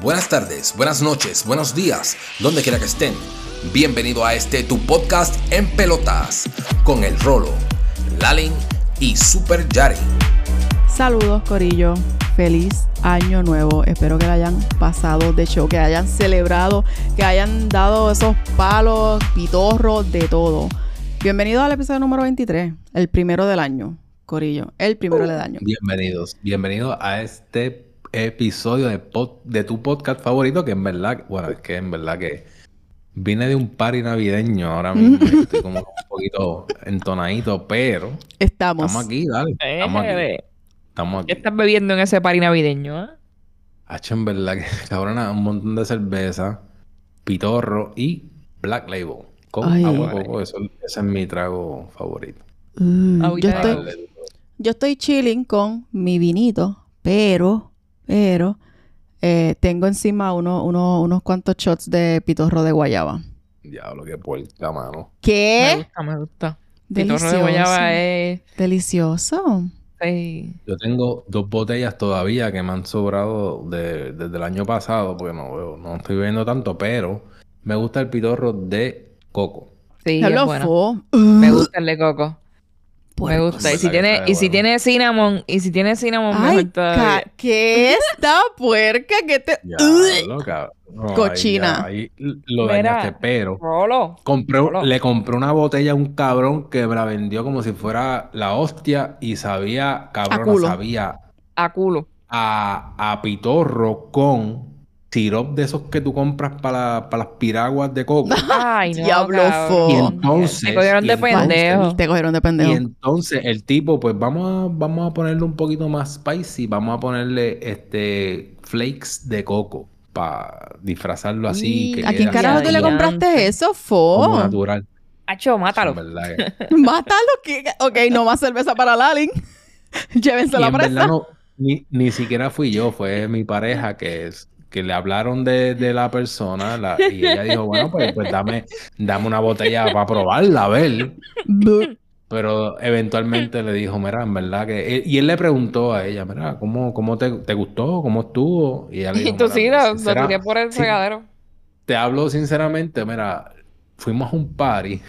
buenas tardes, buenas noches, buenos días, donde quiera que estén. Bienvenido a este tu podcast en pelotas con el Rolo, Lalin y Super Yari. Saludos Corillo, feliz año nuevo. Espero que lo hayan pasado de show, que hayan celebrado, que hayan dado esos palos, pitorros, de todo. Bienvenido al episodio número 23, el primero del año. Corillo, el primero del año. Bienvenidos, bienvenidos a este episodio de, de tu podcast favorito, que en verdad, bueno, es que en verdad que vine de un party navideño ahora mismo, estoy como un poquito entonadito, pero estamos, estamos aquí, dale, estamos aquí. Eh, estamos aquí. ¿Qué estás bebiendo en ese party navideño? ¿eh? H, en verdad que cabrona, un montón de cerveza, pitorro y Black Label. Con agua coco, eso, ese es mi trago favorito. Mm, yo, estoy, yo estoy chilling con mi vinito, pero pero eh, tengo encima uno, uno, unos cuantos shots de pitorro de guayaba. Diablo, qué puerca, mano. ¿Qué? Me gusta, me gusta. Delicioso. Pitorro de guayaba es... Delicioso. Sí. Yo tengo dos botellas todavía que me han sobrado de, desde el año pasado, porque no, no estoy bebiendo tanto, pero me gusta el pitorro de coco. Sí, es bueno. Me gusta el de coco. Me gusta. Y si tiene, y si tiene cinnamon, y si tiene cinnamon, Ay, mejor ¿Qué es esta puerca que te. Cochina. ahí, lo dañaste, pero. Compré, Le compré una botella a un cabrón que me la vendió como si fuera la hostia y sabía, cabrón, sabía. A culo. A, a pitorro con sirop de esos que tú compras para, para las piraguas de coco. Ay, no, Diablo Y entonces... Te cogieron de pendejo. Te cogieron de pendejo. Y entonces el tipo, pues vamos a, vamos a ponerle un poquito más spicy. Vamos a ponerle este flakes de coco para disfrazarlo así. ¿A quién carajo tú le compraste eso, Fo? natural. Hacho, mátalo. mátalo. Que... Ok, no más cerveza para Lalin. Llévense la presa. ni, ni siquiera fui yo, fue mi pareja que es que le hablaron de, de la persona y ella dijo, bueno, pues, pues dame, dame una botella para probarla, a ver. Pero eventualmente le dijo, mira, en verdad que... Y él le preguntó a ella, mira, ¿cómo, cómo te, te gustó? ¿Cómo estuvo? Y ella le dijo, tú sí, lo, tiré por el regadero. Te hablo sinceramente, mira, fuimos a un party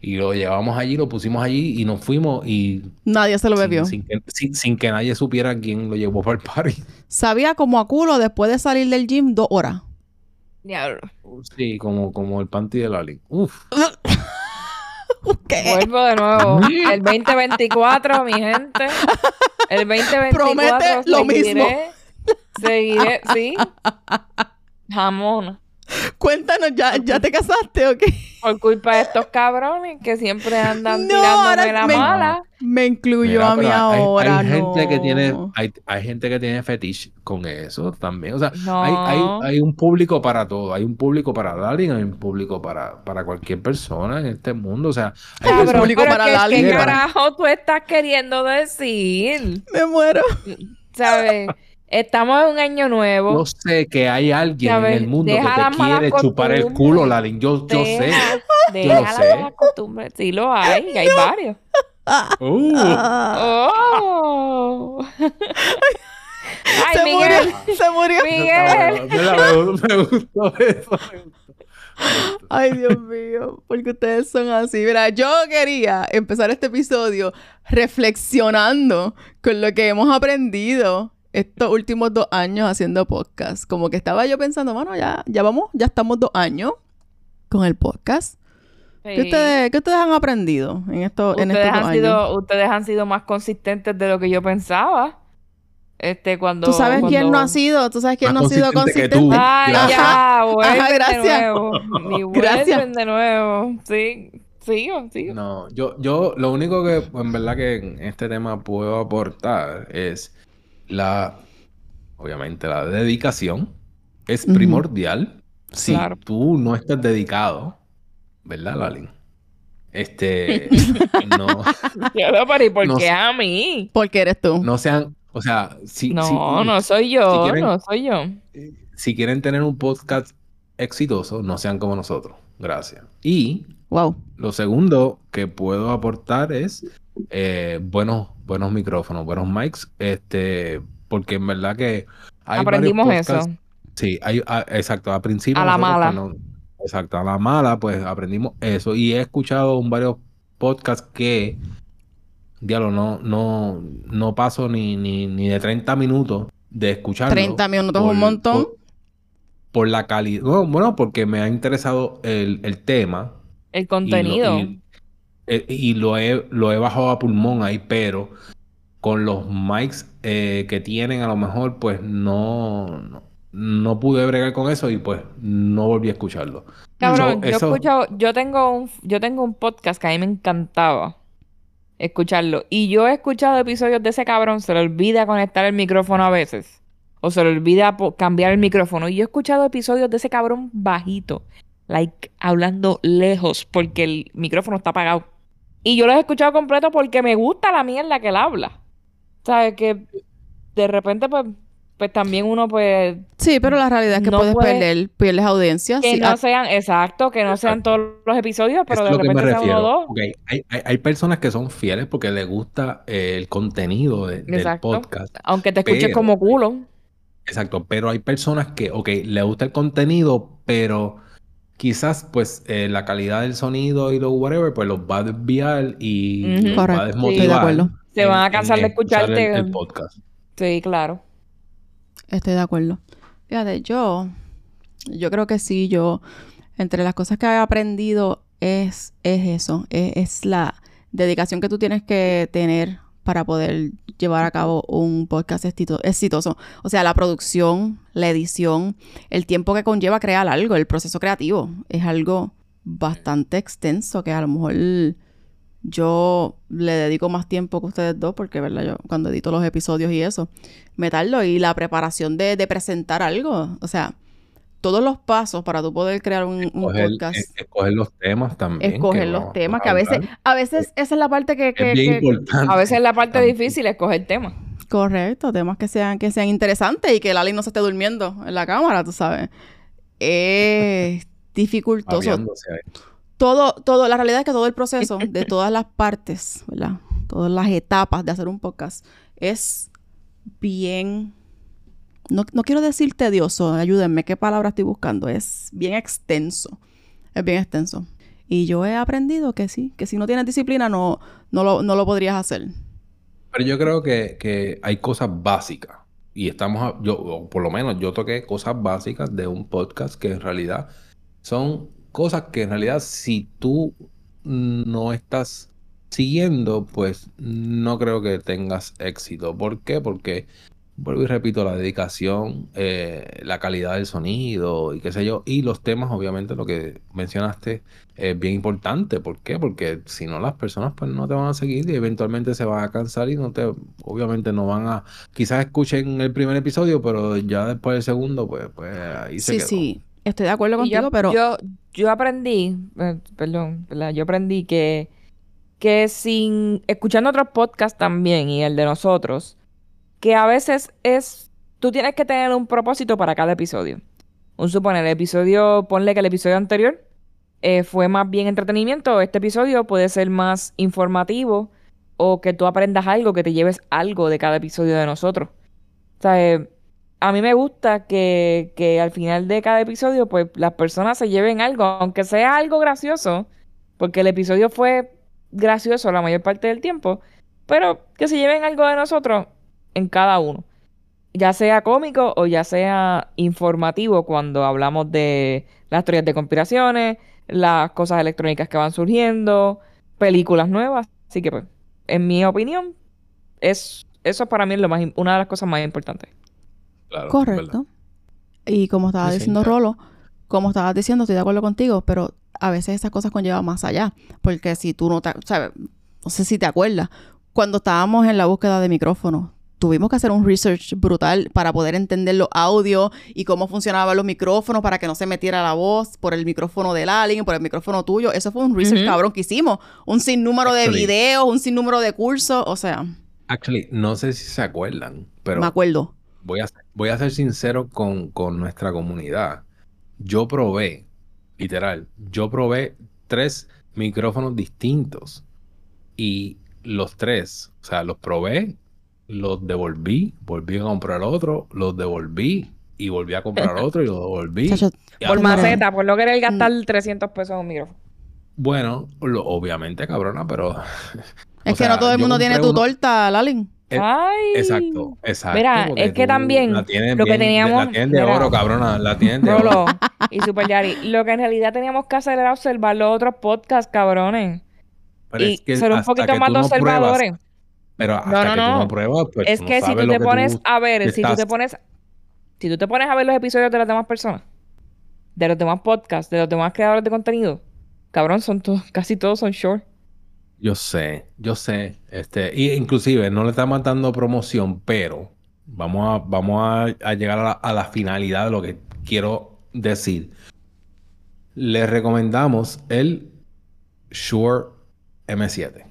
y lo llevamos allí, lo pusimos allí y nos fuimos y... Nadie se lo bebió. Sin, que, nadie supiera quién lo llevó para el party. Sabía como a culo después de salir del gym dos horas. Diablo. Sí, como, como el panty de Lali. Uf. ¿Qué? Vuelvo de nuevo. El 2024, mi gente. El 2024 Promete lo mismo. Seguiré, sí. Jamón. Cuéntanos, ¿ya, ¿ya te casaste o qué? Por culpa de estos cabrones que siempre andan tirándome la mala. Me incluyo a mí ahora, hay, gente que tiene, hay, hay, gente que tiene fetiche con eso también. O sea, hay, hay, hay, un público para todo. Hay un público para Darling, hay un público para, para cualquier persona en este mundo. O sea, hay un público para ¿Qué carajo tú estás queriendo decir? Me muero. ¿Sabes? Estamos en un año nuevo. Yo sé que hay alguien en el mundo que te quiere chupar el culo, Lalin. Yo, yo sé. Deja yo sé. costumbres. Sí lo hay. hay varios. Uh. Oh. Ay, se Miguel. Murió, se murió. Miguel. Me, me, gustó eso. Ay, Dios mío, porque ustedes son así. Mira, yo quería empezar este episodio reflexionando con lo que hemos aprendido estos últimos dos años haciendo podcast. Como que estaba yo pensando, bueno, ya, ya vamos, ya estamos dos años con el podcast. ¿Qué, ustedes, ¿Qué, ustedes, han aprendido en, esto, en estos han dos sido, años? Ustedes han sido más consistentes de lo que yo pensaba. Este, cuando... ¿Tú sabes quién no ha sido? ¿Tú sabes quién no ha sido consistente? Ay, ya, Ajá, gracias. De nuevo. gracias. de nuevo. Sí. Sigo, sigo. No, yo, yo lo único que en verdad que en este tema puedo aportar es la, obviamente, la dedicación es primordial. Si tú no estás dedicado, ¿verdad, Lalin? Este, no. pero por qué a mí? Porque eres tú. No sean, o sea, si. No, no soy yo, no soy yo. Si quieren tener un podcast exitoso, no sean como nosotros. Gracias. Y. Wow. Lo segundo que puedo aportar es eh, buenos, buenos micrófonos, buenos mics, este, porque en verdad que aprendimos eso. Sí, hay, exacto, a principio. A la mala. exacto, a la mala, pues aprendimos eso. Y he escuchado varios podcasts que, diablo, no, no, no paso ni, ni, ni de 30 minutos de escucharlo. 30 minutos es un montón. Por, la calidad. bueno, porque me ha interesado el, el tema. El contenido. Eh, y, lo, he, lo he bajado a pulmón ahí, pero con los mics eh, que tienen, a lo mejor, pues no no pude bregar con eso y pues no volví a escucharlo. Cabrón, yo he escuchado, yo tengo un, yo tengo un podcast que a mí me encantaba escucharlo. Y yo he escuchado episodios de ese cabrón, se le olvida conectar el micrófono a veces. O se le olvida cambiar el micrófono. Y yo he escuchado episodios de ese cabrón bajito. Like, hablando lejos porque el micrófono está apagado. Y yo los he escuchado completo porque me gusta la mierda que él habla. ¿Sabes? Que de repente, pues, pues también uno pues sí pero la realidad es que puedes perder pierdes audiencia que no sean exacto que no sean todos los episodios pero de repente sean uno o dos. Hay, hay, personas que son fieles porque les gusta eh, el contenido del podcast aunque te escuches como culo. Exacto pero hay personas que ok le gusta el contenido pero quizás pues eh, la calidad del sonido y lo whatever pues los va a desviar y los va a desmotivar se van a cansar de escucharte. el podcast. Sí claro. Estoy de acuerdo. Fíjate, yo, yo creo que sí, yo, entre las cosas que he aprendido es, es eso, es, la dedicación que tú tienes que tener para poder llevar a cabo un podcast exitoso. O sea, la producción, la edición, el tiempo que conlleva crear algo, el proceso creativo, es algo bastante extenso que a lo mejor yo le dedico más tiempo que ustedes dos, porque, ¿verdad? Yo cuando edito los episodios y eso, me. Y la preparación de, presentar algo, o sea, todos los pasos para tú poder crear un, podcast. escoger los temas también. Escoger los temas, que a veces, a veces esa es la parte que... es bien importante. A veces es la parte difícil, escoger temas. Correcto, temas que sean, que sean interesantes y que el alien no se esté durmiendo en la cámara, tú sabes. Es dificultoso todo, todo, la realidad es que todo el proceso de todas las partes, ¿verdad? Todas las etapas de hacer un podcast es bien, no, quiero decir tedioso, ayúdenme, ¿qué palabra estoy buscando? Es bien extenso, es bien extenso. Y yo he aprendido que sí, que si no tienes disciplina no, no, lo, no lo podrías hacer. Pero yo creo que, que hay cosas básicas. Y estamos, yo, por lo menos yo toqué cosas básicas de un podcast que en realidad son cosas que en realidad si tú no estás siguiendo, pues no creo que tengas éxito. ¿Por qué? Porque, vuelvo y repito, la dedicación, eh, la calidad del sonido y qué sé yo, y los temas, obviamente, lo que mencionaste es bien importante. ¿Por qué? Porque si no, las personas pues no te van a seguir y eventualmente se van a cansar y no te, obviamente no van a, quizás escuchen el primer episodio, pero ya después del segundo, pues, pues ahí se quedó. Sí, sí. Estoy de acuerdo contigo, pero... Yo, yo aprendí, eh, perdón, yo aprendí que, que sin... Escuchando otros podcasts también y el de nosotros, que a veces es... Tú tienes que tener un propósito para cada episodio. Un suponer, el episodio, ponle que el episodio anterior eh, fue más bien entretenimiento, este episodio puede ser más informativo o que tú aprendas algo, que te lleves algo de cada episodio de nosotros. O sea, eh, a mí me gusta que, que, al final de cada episodio, pues las personas se lleven algo, aunque sea algo gracioso, porque el episodio fue gracioso la mayor parte del tiempo, pero que se lleven algo de nosotros en cada uno. Ya sea cómico o ya sea informativo cuando hablamos de las teorías de conspiraciones, las cosas electrónicas que van surgiendo, películas nuevas. Así que, pues, en mi opinión, es, eso para mí es lo más, una de las cosas más importantes. Correcto. Y como estaba diciendo Rolo, como estabas diciendo, estoy de acuerdo contigo, pero a veces esas cosas conllevan más allá. Porque si tú no te, sabes, no sé si te acuerdas, cuando estábamos en la búsqueda de micrófonos, tuvimos que hacer un research brutal para poder entender los audios y cómo funcionaban los micrófonos para que no se metiera la voz por el micrófono del alien, por el micrófono tuyo. Eso fue un research cabrón que hicimos. Un sinnúmero de videos, un sinnúmero de cursos, o sea. Actually, no sé si se acuerdan, pero. Me acuerdo voy a, voy a ser sincero con, nuestra comunidad. Yo probé, literal, yo probé tres micrófonos distintos y los tres, o sea, los probé, los devolví, volví a comprar otro, los devolví y volví a comprar otro y lo volví. Chacho, Y Por maceta, por no querer gastar Mm. 300 pesos en un micrófono. Bueno, lo- obviamente, cabrona, pero. Es o que sea, no todo el mundo tiene tu uno- torta, Lalin. Eh, Ay. Exacto, exacto. Mira, es que también lo que bien- teníamos- La tienen de mira. oro, cabrona. La tienen de oro. Y Super Yari. Lo que en realidad teníamos que hacer era observar los otros podcasts, cabrones. Pero y es que ser un poquito que más no observadores. pruebas- pero hasta No, no, que tú no. pruebas, pues es tú que si tú te pones a ver, si tú te pones, si tú te pones a ver los episodios de las demás personas, de los demás podcasts, de los demás creadores de contenido, cabrón, son todos, casi todos son short. Yo sé, yo sé. Este, y inclusive no le estamos dando promoción, pero vamos a, vamos a, a llegar a la, a la finalidad de lo que quiero decir. Les recomendamos el Shure M7.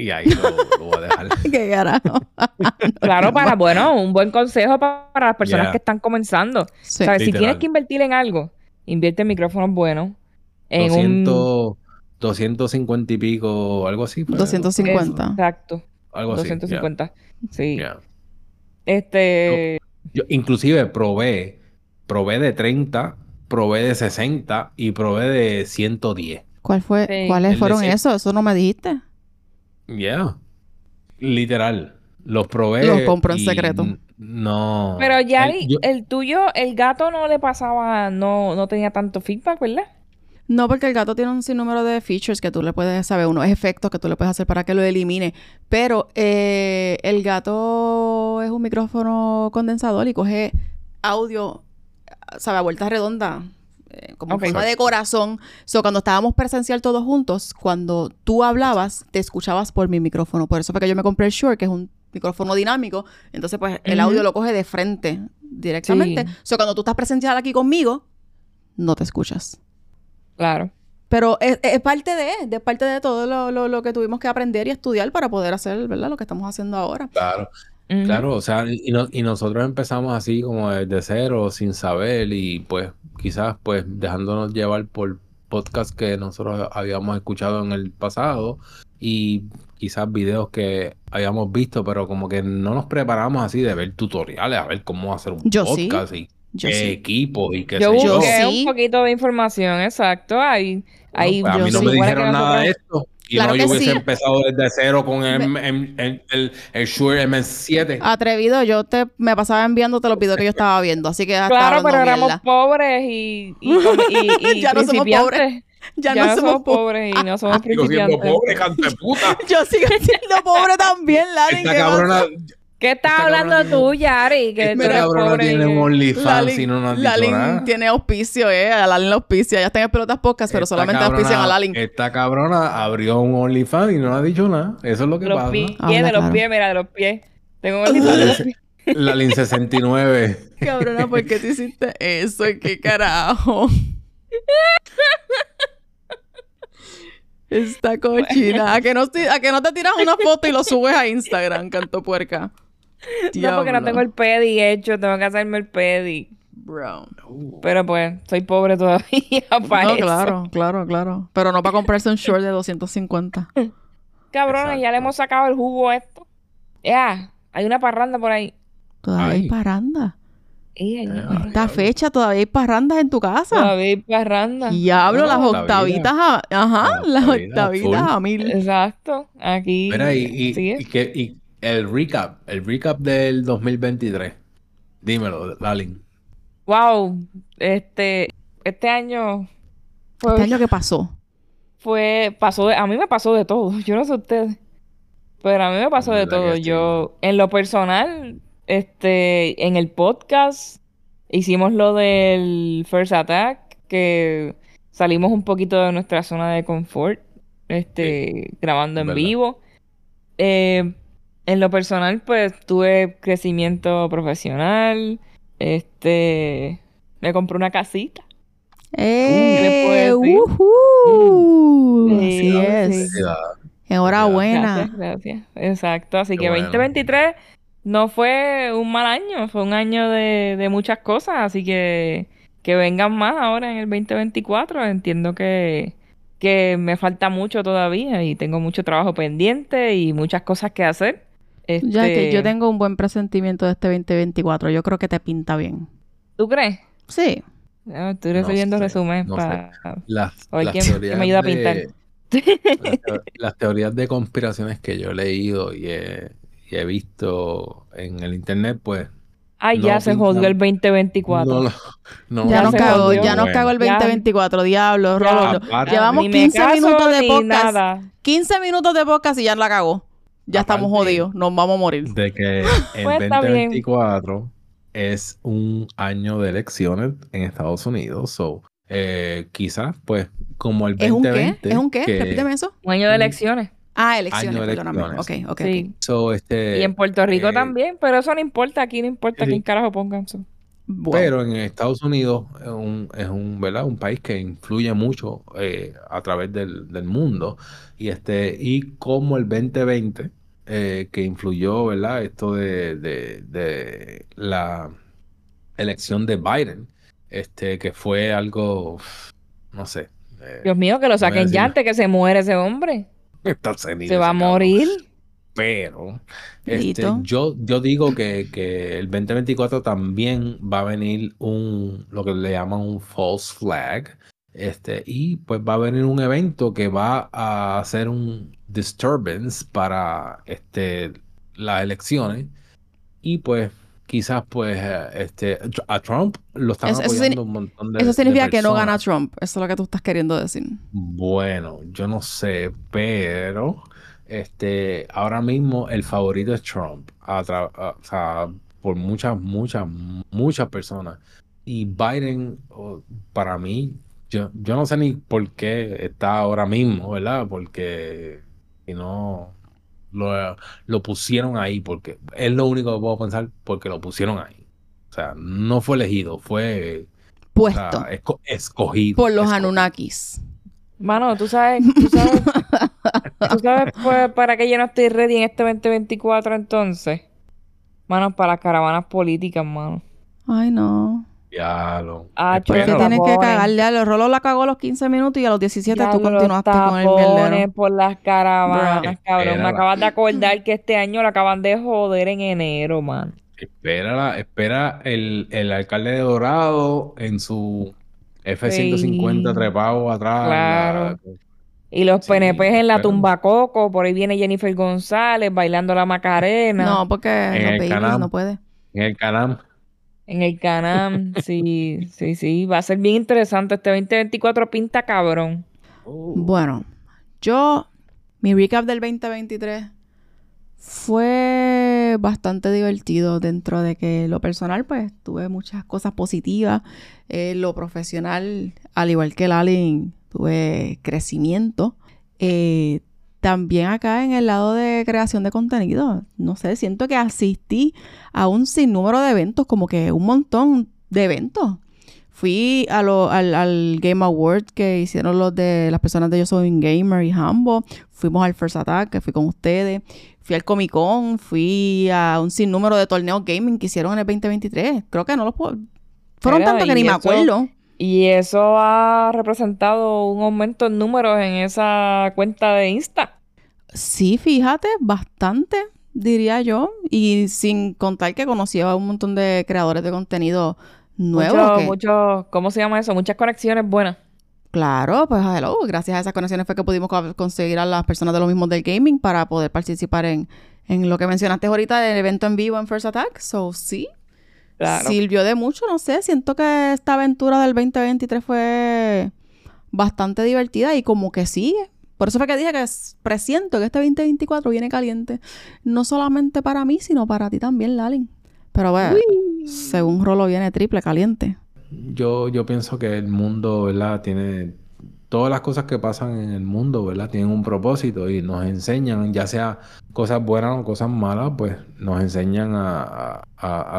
Y ahí lo, lo voy a dejar. Qué carajo. Claro, para, bueno, un buen consejo pa- para las personas Yeah. que están comenzando. Sí. ¿Sabes? Si Literal. tienes que invertir en algo, invierte en micrófonos buenos. En un... 200, 250 y pico, algo así. fue, ¿no? 250. Exacto. Algo así. yeah, 250. Sí. yeah. Este... Yo inclusive probé, probé de 30, probé de 60 y probé de 110. ¿Cuál fue? Sí. ¿Cuáles El de fueron cien- esos? Eso no me dijiste. Yeah. Literal. Los probé. Los compró en secreto. No. Pero Yari, El- yo- el tuyo, el gato no le pasaba, no, no tenía tanto feedback, ¿verdad? No, porque el gato tiene un sinnúmero de features que tú le puedes saber, unos efectos que tú le puedes hacer para que lo elimine. Pero eh, el gato es un micrófono condensador y coge audio, sabe, a vuelta redonda, eh, como forma de corazón. So, cuando estábamos presencial todos juntos, cuando tú hablabas, te escuchabas por mi micrófono. Por eso fue que yo me compré el Shure, que es un micrófono dinámico. Entonces, pues, el audio lo coge de frente directamente. Sí. So, cuando tú estás presencial aquí conmigo, no te escuchas. Claro. Pero es, es parte de, de parte de todo lo, lo- lo que tuvimos que aprender y estudiar para poder hacer, ¿verdad? Lo que estamos haciendo ahora. Claro, Claro. O sea, y, no- y nosotros empezamos así como desde cero, sin saber y pues quizás pues dejándonos llevar por podcasts que nosotros habíamos escuchado en el pasado y quizás videos que habíamos visto, pero como que no nos preparamos así de ver tutoriales, a ver cómo hacer un Yo sí. podcast y Yo qué sí. equipo y qué Yo sé Yo busqué sí. un poquito de información, exacto. Ahí, ahí Pues a yo mí no sí. me dijeron nada de esto. Y Claro no, yo que hubiese sí. empezado desde cero con el, el, el, el, el Shure M7. Atrevido, yo te me pasaba enviándote los videos que yo estaba viendo, así que hasta Claro, pero éramos mierda. pobres y, y, y- y Ya no somos principiantes. pobres. Ya, Ya, no somos pobres. pobres y no somos Sigo siendo principiantes. pobre, canto de puta. Yo sigo siendo pobre también, Lali. Esta ¿qué cabrona, pasa? ¿Qué estás hablando tú, Yari? Que cabrona pobre. tiene un OnlyFans y no nos ha dicho Lalin nada. tiene auspicio, eh. A Lalin la auspicia. Ya está en Pelotas Podcast, pero Esta solamente cabrona- auspician a Lalin. Esta cabrona abrió un OnlyFans y no ha dicho nada. Eso es lo que De los pasa. pies, Habla de los claro. pies, mira, de los pies. Tengo un OnlyFans de los pies. Lalin 69. Cabrona, ¿por qué te hiciste eso? ¿Qué carajo? Esta cochina. ¿A que, no, a que no te tiras una foto y lo subes a Instagram, canto puerca? No, porque no tengo el pedi hecho, tengo que hacerme el pedi. Bro. Pero pues, soy pobre todavía para No, eso. claro, claro, claro. Pero no para comprarse un short de 250. Cabrones, ya le hemos sacado el jugo a esto. Ya, hay una parranda por ahí. Todavía hay Ay. parranda. Ey, hay una Ah. parranda. Esta fecha todavía hay parrandas en tu casa. Todavía hay parranda. Diablo, No, las octavitas a... Ajá, La las octavita, octavitas a mil. Exacto. Aquí. Mira, y, y, y que- y el recap, el recap del 2023. Dímelo, Lalin. Wow. Este, este año fue, Este año que pasó. fue, pasó de, a mí me pasó de todo. Yo no sé ustedes. Pero a mí me pasó de ¿Verdad que todo. Yo, en lo personal, este, en el podcast, hicimos lo del First Attack, que salimos un poquito de nuestra zona de confort, este, grabando en verdad. vivo. Eh, en lo personal, pues, tuve crecimiento profesional, este, me compré una casita. ¡Eh! Sí, Así es. sí. Enhorabuena. Gracias, gracias. Exacto. Así Qué que bueno. 2023 no fue un mal año, fue un año de, de muchas cosas. Así que que vengan más ahora en el 2024. Entiendo que, que me falta mucho todavía y tengo mucho trabajo pendiente y muchas cosas que hacer. Ya que Este, yo tengo un buen presentimiento de este 2024. Yo creo que te pinta bien. ¿Tú crees? Sí. No, estoy recibiendo resumen para las, que me ayuda a pintar. las, teorías de conspiraciones que yo he leído y he, y he visto en el internet, pues Ay, ya se jodió el 2024. ya nos cagó, ya nos cagó el 2024, diablo, Llevamos 15 minutos de podcast. 15 minutos de podcast y ya la cagó. Ya estamos jodidos, nos vamos a morir. De que el 2024 es un año de elecciones en Estados Unidos, so eh, quizás, pues, como el 2020. ¿Es un qué? ¿Es un qué? Repíteme eso. Un año de elecciones. Ah, elecciones, perdóname. Ok, ok. este, y en Puerto Rico eh, también, pero eso no importa. Aquí no importa quién carajo pongan eso. Pero en Estados Unidos es un, es un, ¿verdad? un país que influye mucho eh, a través del, mundo. Y este, y como el 2020, eh, que influyó, ¿verdad? Esto de, de, la elección de Biden, este, que fue algo, no sé. Dios mío, que lo saquen ya antes que se muere ese hombre. Se va a morir. Pero este, yo, yo digo que, el 2024 también va a venir un lo que le llaman un false flag. Este, y pues va a venir un evento que va a hacer un disturbance para este, las elecciones. Y pues quizás pues este a Trump lo están apoyando un montón de Eso significa que no gana Trump, eso es lo que tú estás queriendo decir. Bueno, yo no sé, pero este ahora mismo el favorito es Trump, o sea, por muchas muchas muchas personas y Biden para mí yo, yo no sé ni por qué está ahora mismo, ¿verdad? Porque si no lo, pusieron ahí porque es lo único que puedo pensar porque lo pusieron ahí. O sea, no fue elegido, fue puesto. escogido. Por los Anunnakis. Mano, tú sabes, tú sabes, tú sabes pues, para qué yo no estoy ready en este 2024 entonces. Mano, para las caravanas políticas, mano. Ay, no. Diablo. Ah, porque tienes que cagarle. Los rolos la cagó a los 15 minutos y a los 17 tú continuaste con el mierdero. por las caravanas, cabrón. Me acabas de acordar que este año la acaban de joder en enero, man. Espera, espera el, el alcalde de Dorado en su F-150 trepado atrás. Claro. Y los PNP en la tumba coco, por ahí viene Jennifer González bailando la Macarena. No, porque los no puede. En el Canam. En el canal, sí, sí, sí. Va a ser bien interesante. Este 2024 pinta cabrón. Uh. Bueno, yo, mi recap del 2023 fue bastante divertido dentro de que lo personal, pues, tuve muchas cosas positivas. Eh, lo profesional, al igual que el Alien, tuve crecimiento. Eh, también acá en el lado de creación de contenido, no sé, siento que asistí a un sinnúmero de eventos, como que un montón de eventos. Fui a lo, al, Game Award que hicieron los de las personas de Yo Soy un Gamer y Hambo. Fuimos al First Attack, que fui con ustedes. Fui al Comic Con. Fui a un sinnúmero de torneos gaming que hicieron en el 2023. Creo que no los puedo... Fueron tantos que ni me acuerdo. Y eso ha representado un aumento en números en esa cuenta de Insta. Sí, fíjate, bastante, diría yo. Y sin contar que conocí a un montón de creadores de contenido nuevos. Mucho, ¿cómo se llama eso? Muchas conexiones buenas. Claro, pues hello. Gracias a esas conexiones fue que pudimos conseguir a las personas de lo mismo del gaming para poder participar en, en lo que mencionaste ahorita del evento en vivo en First Attack. So, sí, Sirvió de mucho, no sé. Siento que esta aventura del 2023 fue bastante divertida y como que sigue. Por eso fue que dije que presiento que este 2024 viene caliente. No solamente para mí, sino para ti también, Lalin. Pero bueno, según Rolo viene triple caliente. Yo, yo pienso que el mundo, ¿verdad? Tiene todas las cosas que pasan en el mundo, ¿verdad? Tienen un propósito y nos enseñan, ya sea cosas buenas o cosas malas, pues nos enseñan a,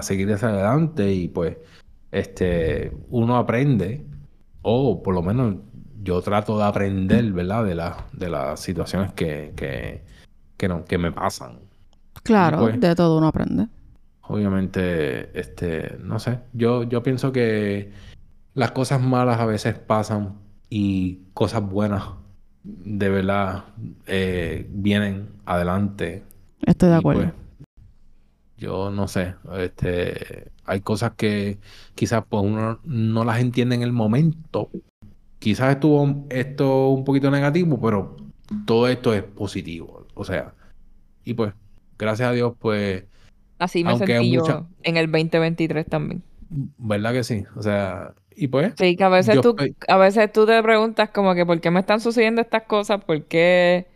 seguir hacia adelante y pues este, uno aprende, o por lo menos yo trato de aprender, ¿verdad? De, la, de las situaciones que, que, que, no, que me pasan. Claro, pues, de todo uno aprende. Obviamente, este, no sé, yo, yo pienso que las cosas malas a veces pasan y cosas buenas de verdad eh, vienen adelante. Estoy de acuerdo. Pues, yo no sé, este, hay cosas que quizás pues uno no las entiende en el momento. Quizás estuvo esto un poquito negativo, pero todo esto es positivo. O sea, y pues, gracias a Dios, pues. Así me sentí yo en el 2023 también. ¿Verdad que sí? O sea, y pues. Sí, que a veces, tú, a veces tú te preguntas, como que, ¿por qué me están sucediendo estas cosas? ¿Por qué,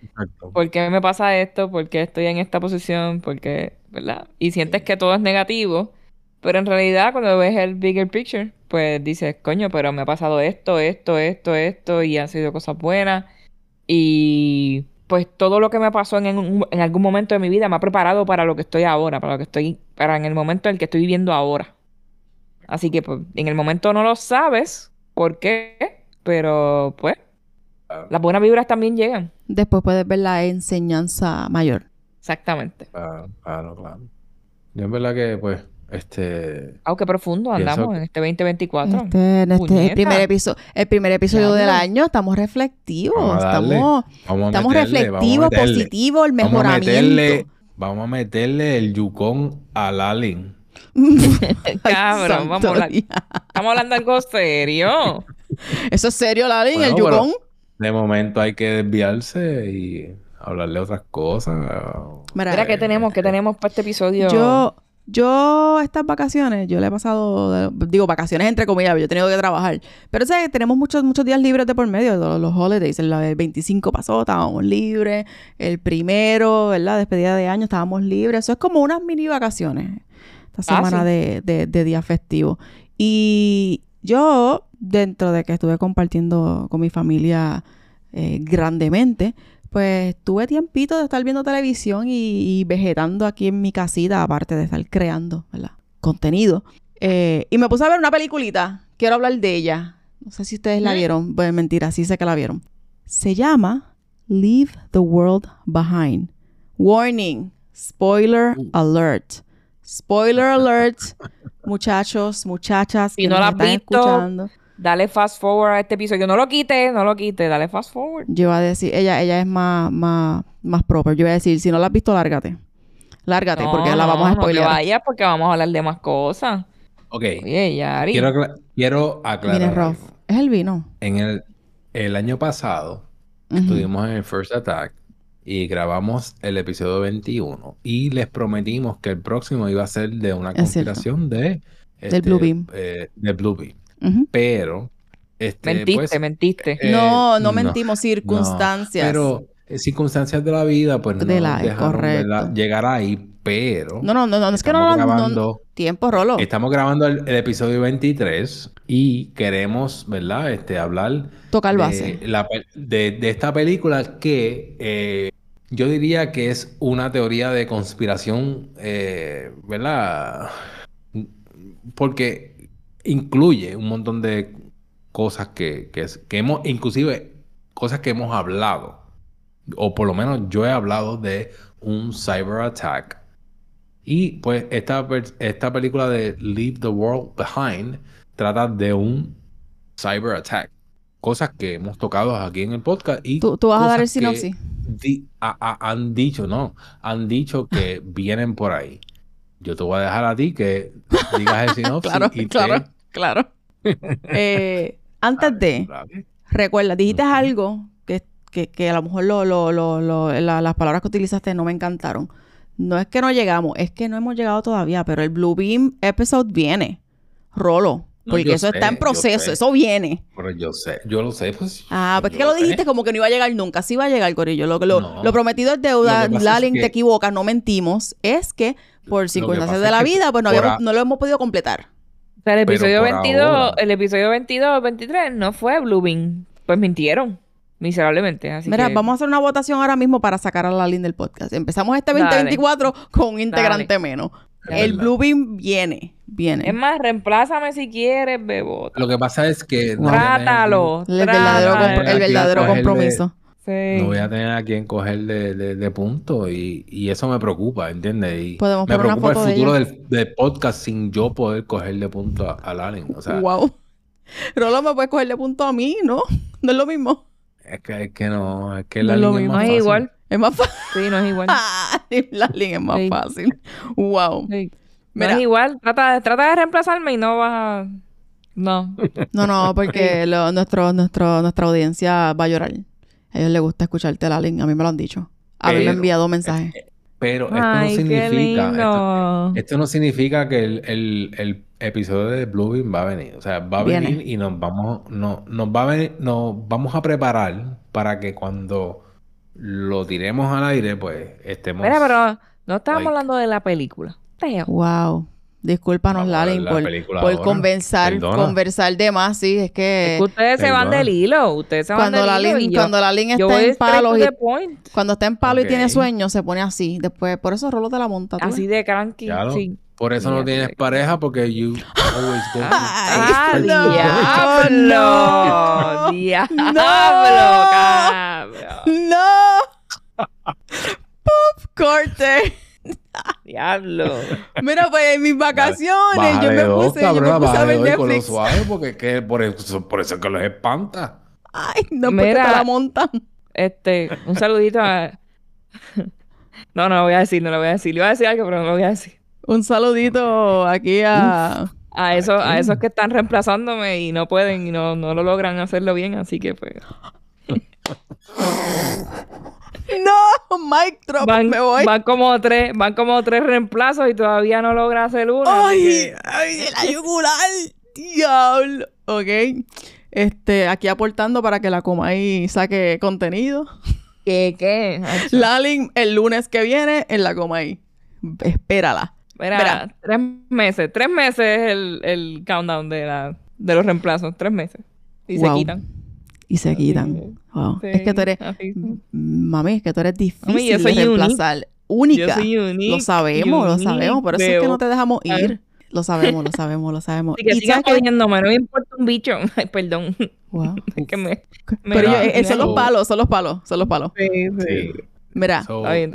¿Por qué me pasa esto? ¿Por qué estoy en esta posición? ¿Por qué? ¿Verdad? Y sientes que todo es negativo. Pero en realidad, cuando ves el bigger picture, pues dices, coño, pero me ha pasado esto, esto, esto, esto, y han sido cosas buenas. Y pues todo lo que me pasó en, en, algún momento de mi vida me ha preparado para lo que estoy ahora, para lo que estoy, para en el momento en el que estoy viviendo ahora. Así que pues, en el momento no lo sabes por qué, pero pues las buenas vibras también llegan. Después puedes ver la enseñanza mayor. Exactamente. Claro, claro, claro. Yo en verdad que pues este. Aunque ah, profundo andamos en este 2024. Este, en este primer episodio, el primer episodio del año, estamos reflectivos. estamos estamos reflectivos, positivos, el mejoramiento. Vamos a meterle, el yucón al Allen. Cabrón, vamos a hablar. Estamos hablando algo serio. ¿Eso es serio, Allen, el yucón? De momento hay que desviarse y hablarle otras cosas. Mira, ¿qué tenemos? ¿Qué tenemos para este episodio? Yo yo, estas vacaciones, yo le he pasado, digo, vacaciones entre comillas, yo he tenido que trabajar. Pero sé, tenemos muchos, muchos días libres de por medio, los, los holidays. El, 25 pasó, estábamos libres. El primero, ¿verdad? Despedida de año, estábamos libres. Eso es como unas mini vacaciones, esta ah, semana de, de, de día festivo. Y yo, dentro de que estuve compartiendo con mi familia eh, grandemente, pues tuve tiempito de estar viendo televisión y, vegetando aquí en mi casita, aparte de estar creando ¿verdad? contenido. Eh, y me puse a ver una peliculita. Quiero hablar de ella. No sé si ustedes la ¿Eh? vieron. Pues mentira, sí sé que la vieron. Se llama Leave the World Behind. Warning. Spoiler uh. alert. Spoiler alert. Muchachos, muchachas que no la están escuchando Dale fast forward a este episodio. No lo quite, no lo quite, dale fast forward. Yo iba a decir, ella, ella es más, más, más proper. Yo iba a decir, si no la has visto, lárgate. Lárgate, porque la vamos a spoiler. No vaya porque vamos a hablar de más cosas. Ok. Oye, Yari. Quiero, quiero aclarar. Es el vino. En el, el año pasado, estuvimos en el First Attack y grabamos el episodio 21. Y les prometimos que el próximo iba a ser de una conspiración de. del Blue este, Beam. Eh, del Blue Beam. Pero. Este, mentiste, pues, mentiste. Eh, no, no mentimos, circunstancias. pero eh, circunstancias de la vida, pues no de la, dejaron llegar ahí, pero. No, no, no, no es que no, grabando, Tiempo, Rolo. Estamos grabando el, episodio 23 y queremos, ¿verdad? Este, hablar. Tocar base. De, de, esta película que. Eh, yo diría que es una teoría de conspiración, ¿verdad? Porque incluye un montón de cosas que, que, hemos, inclusive cosas que hemos hablado, o por lo menos yo he hablado de un cyber attack. Y pues esta, esta película de Leave the World Behind trata de un cyber attack. Cosas que hemos tocado aquí en el podcast. Y ¿Tú, vas a dar el sinopsis? han dicho, no, han dicho que vienen por ahí. Yo te voy a dejar a ti que digas el sinopsis y claro. Claro. Eh, antes de, recuerda, dijiste algo que, que, a lo mejor lo, lo, las palabras que utilizaste no me encantaron. No es que no llegamos, es que no hemos llegado todavía, pero el Blue Beam episode viene. Rolo. Porque eso está en proceso, eso viene. Pero yo sé, yo lo sé, pues. Ah, pues que lo dijiste como que no iba a llegar nunca. Sí va a llegar, Corillo. Lo, lo, lo prometido es deuda. Lalin, te equivocas, no mentimos. Es que por circunstancias de la vida, pues no, no lo hemos podido completar el episodio 22, el episodio 22, 23 no fue Bluebeam. Pues mintieron. Miserablemente. Así Mira, vamos a hacer una votación ahora mismo para sacar a la línea del podcast. Empezamos este 2024 con un integrante menos. El Bluebeam viene, viene. Es más, reemplázame si quieres, bebota. Lo que pasa es que... Trátalo. el verdadero, el verdadero compromiso. No voy a tener a quien coger de, de, punto y, eso me preocupa, ¿entiendes? Y me preocupa el futuro del, podcast sin yo poder coger de punto a, a O sea, wow. Rolo me puede coger de punto a mí, ¿no? No es lo mismo. Es que, es que no, es que no es lo mismo. Es, igual. Es más fácil. Sí, no es igual. Lalin es más fácil. Wow. Mira, es igual, trata, trata de reemplazarme y no vas a... No. No, no, porque nuestro, nuestro, nuestra audiencia va a llorar. A ellos les gusta escucharte, Lalin. A mí me lo han dicho. A mí me han enviado mensajes. Pero esto no significa. Esto, no significa que el, episodio de Bluebeam va a venir. O sea, va a venir y nos vamos, no, nos va a venir, nos vamos a preparar para que cuando lo tiremos al aire, pues estemos. Mira, pero no estábamos hablando de la película. Wow. Discúlpanos, Lalin, por, por conversar, conversar de más, sí, es que... ustedes se van del hilo, ustedes se van cuando del hilo. yo, cuando Lalin está en palo y, cuando está en palo y tiene sueño, se pone así. Después, por eso Rolo te la monta. Así de cranky, sí. Por eso no tienes pareja, porque you always go. ¡Ah, diablo! ¡Diablo! ¡No! ¡Corte! Diablo. Mira, pues en mis vacaciones yo me puse, yo me puse a ver Netflix. suave porque que por eso, por eso que los espanta. Ay, no, porque Mira, te la montan. Este, un saludito a... No, no lo voy a decir, no lo voy a decir. Le iba a decir algo, pero no lo voy a decir. Un saludito aquí a... a, eso, a esos que están reemplazándome y no pueden y no, no lo logran hacerlo bien, así que pues... No, Mike Drop, van, me voy. Van como tres, van como tres reemplazos y todavía no logra hacer uno. Ay, ay, la yugular, diablo. Ok. Este, aquí aportando para que la coma y saque contenido. ¿Qué, qué? Lalin, el lunes que viene en la coma ahí. Espérala. Mira, tres meses. Tres meses es el, el countdown de, la, de los reemplazos. Tres meses. Y se quitan y se quitan. Wow. es que tú eres, mami, es que tú eres difícil de reemplazar. Única. Lo sabemos, lo sabemos. Por eso es que no te dejamos ir. Lo sabemos, lo sabemos, lo sabemos. Y que sigas jodiéndome, no me importa un bicho. Ay, perdón. Wow. que me, Pero yo, eh, son los palos, son los palos, son los palos. Sí, sí. Mira. So, en,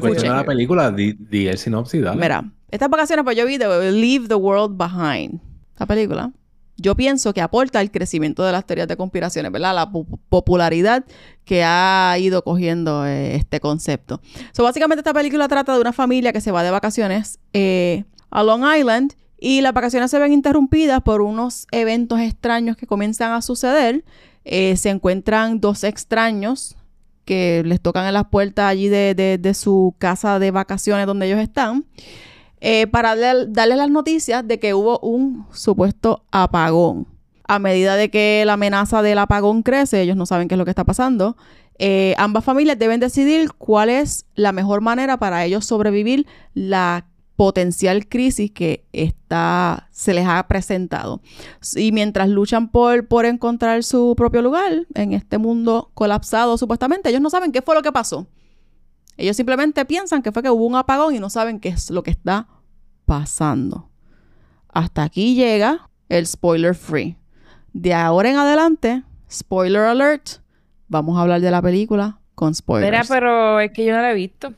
cuestión de la película, di, di el sinopsis, dale. Mira, estas vacaciones pues yo vi de Leave the World Behind. La película yo pienso que aporta al crecimiento de las teorías de conspiraciones, ¿verdad? La popularidad que ha ido cogiendo eh, este concepto. So, básicamente esta película trata de una familia que se va de vacaciones eh, a Long Island y las vacaciones se ven interrumpidas por unos eventos extraños que comienzan a suceder. Eh, se encuentran dos extraños que les tocan en las puertas allí de su casa de vacaciones donde ellos están. Eh, para darle, las noticias de que hubo un supuesto apagón. A medida de que la amenaza del apagón crece, ellos no saben qué es lo que está pasando. Eh, ambas familias deben decidir cuál es la mejor manera para ellos sobrevivir la potencial crisis que está, se les ha presentado. Y mientras luchan por, por encontrar su propio lugar en este mundo colapsado, supuestamente, ellos no saben qué fue lo que pasó. Ellos simplemente piensan que fue que hubo un apagón y no saben qué es lo que está pasando. Hasta aquí llega el spoiler free. De ahora en adelante, spoiler alert, vamos a hablar de la película con spoilers. Mira, pero es que yo no la he visto.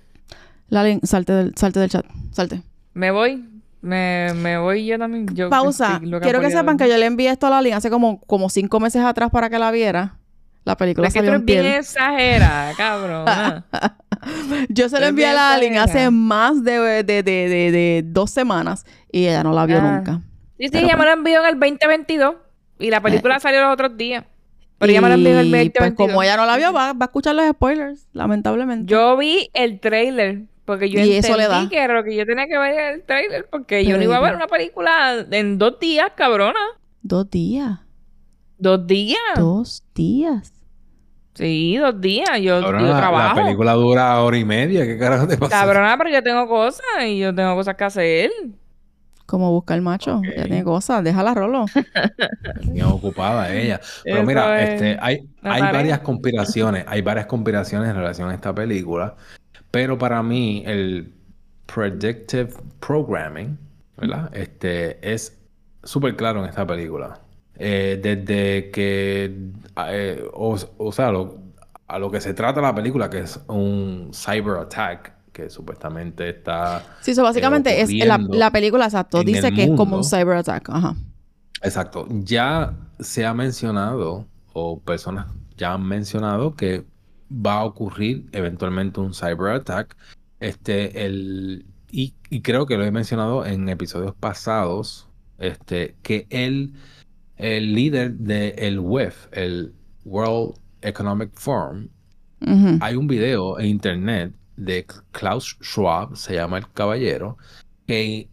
Lalin, salte del, salte del chat, salte. Me voy. Me, me voy yo también. Pausa. Quiero que sepan que yo le envié esto a Lalin hace como, como cinco meses atrás para que la viera. La película es salió que tú bien exagera, cabrón. Yo se la envié a la Alien hace más de, de, de, dos semanas y ella no la vio ah. nunca. Sí, sí, ella me la envió en el 2022 y la película eh. salió los otros días. Pero ella me la envió en el 2022. Pues como ella no la vio, va, va a escuchar los spoilers, lamentablemente. Yo vi el trailer porque yo y entendí que era lo que yo tenía que ver el trailer porque yo no iba a ver una película en dos días, cabrona. Dos días. Dos días. Dos días. Sí, dos días. Yo, trabajo. La película dura hora y media. ¿Qué carajo te pasa? Cabrona, pero yo tengo cosas y yo tengo cosas que hacer. Como busca el macho. Ya tiene cosas. Déjala, Rolo. Tenía ocupada ella. Pero mira, este, hay, hay varias conspiraciones. Hay varias conspiraciones en relación a esta película. Pero para mí, el predictive programming, ¿verdad? Este, es súper claro en esta película. Eh, desde que, eh, o, sea, a lo que se trata la película, que es un cyber attack, que supuestamente está... Sí, eso básicamente es la, película, exacto, dice que es como un cyber attack. Ajá. Exacto. Ya se ha mencionado, o personas ya han mencionado que va a ocurrir eventualmente un cyber attack este, el, y, creo que lo he mencionado en episodios pasados, este, que él, el líder del el WEF, el World Economic Forum, hay un video en internet de Klaus Schwab, se llama el caballero, que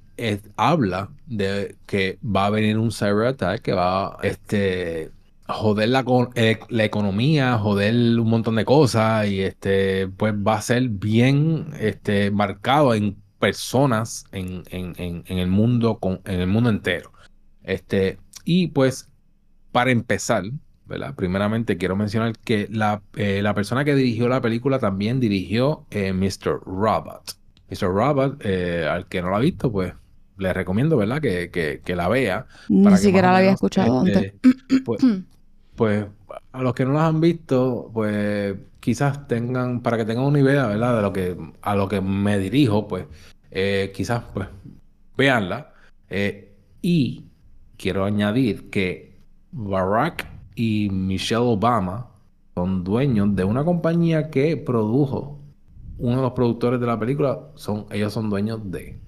habla de que va a venir un cyber attack que va a este, joder la, eh, la, economía, joder un montón de cosas y este, pues va a ser bien este, marcado en personas en, el mundo, en el mundo entero. Este, y pues, para empezar, ¿verdad? Primeramente quiero mencionar que la, eh, la persona que dirigió la película también dirigió eh, Mr. Robot. Mr. Robot, eh, al que no la ha visto, pues le recomiendo, ¿verdad? Que, que, la vea. Ni siquiera la había escuchado este, antes. Pues, pues, a los que no la han visto, pues quizás tengan, para que tengan una idea, ¿verdad? De lo que, a lo que me dirijo, pues quizás, pues, véanla. y quiero añadir que Barack y Michelle Obama son dueños de una compañía que produjo uno de los productores de la película. Son ellos son dueños de.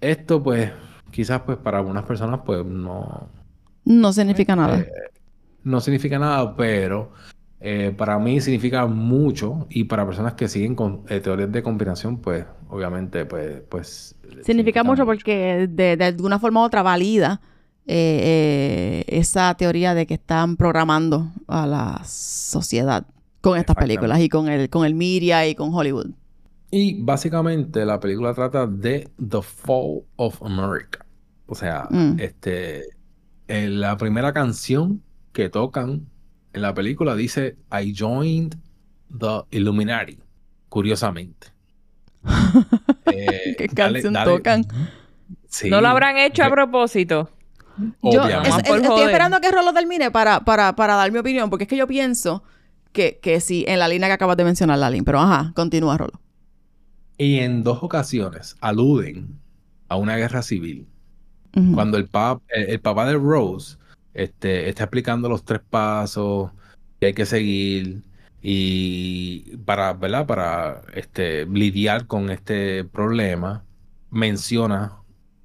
Esto pues quizás pues para algunas personas pues no. No significa nada. Eh, no significa nada pero eh, para mí significa mucho. Y para personas que siguen con eh, teorías de combinación pues obviamente pues pues significa, mucho, porque de, de alguna forma u otra valida eh, eh, esa teoría de que están programando a la sociedad con estas películas y con el, con el media y con Hollywood. Y básicamente la película trata de The Fall of America. O sea, mm. este, en la primera canción que tocan en la película dice I joined the Illuminati, curiosamente. ¿Qué eh, canción tocan? ¿No lo habrán hecho a propósito? Yo estoy esperando que Rolo termine para, para, para dar mi opinión, porque es que yo pienso que, que sí, en la línea que acabas de mencionar, Lalín, pero ajá, continúa, Rolo. Y en dos ocasiones aluden a una guerra civil. Cuando el, pap, el, papá de Rose este, está explicando los tres pasos que hay que seguir y para, ¿verdad? Para este, lidiar con este problema, menciona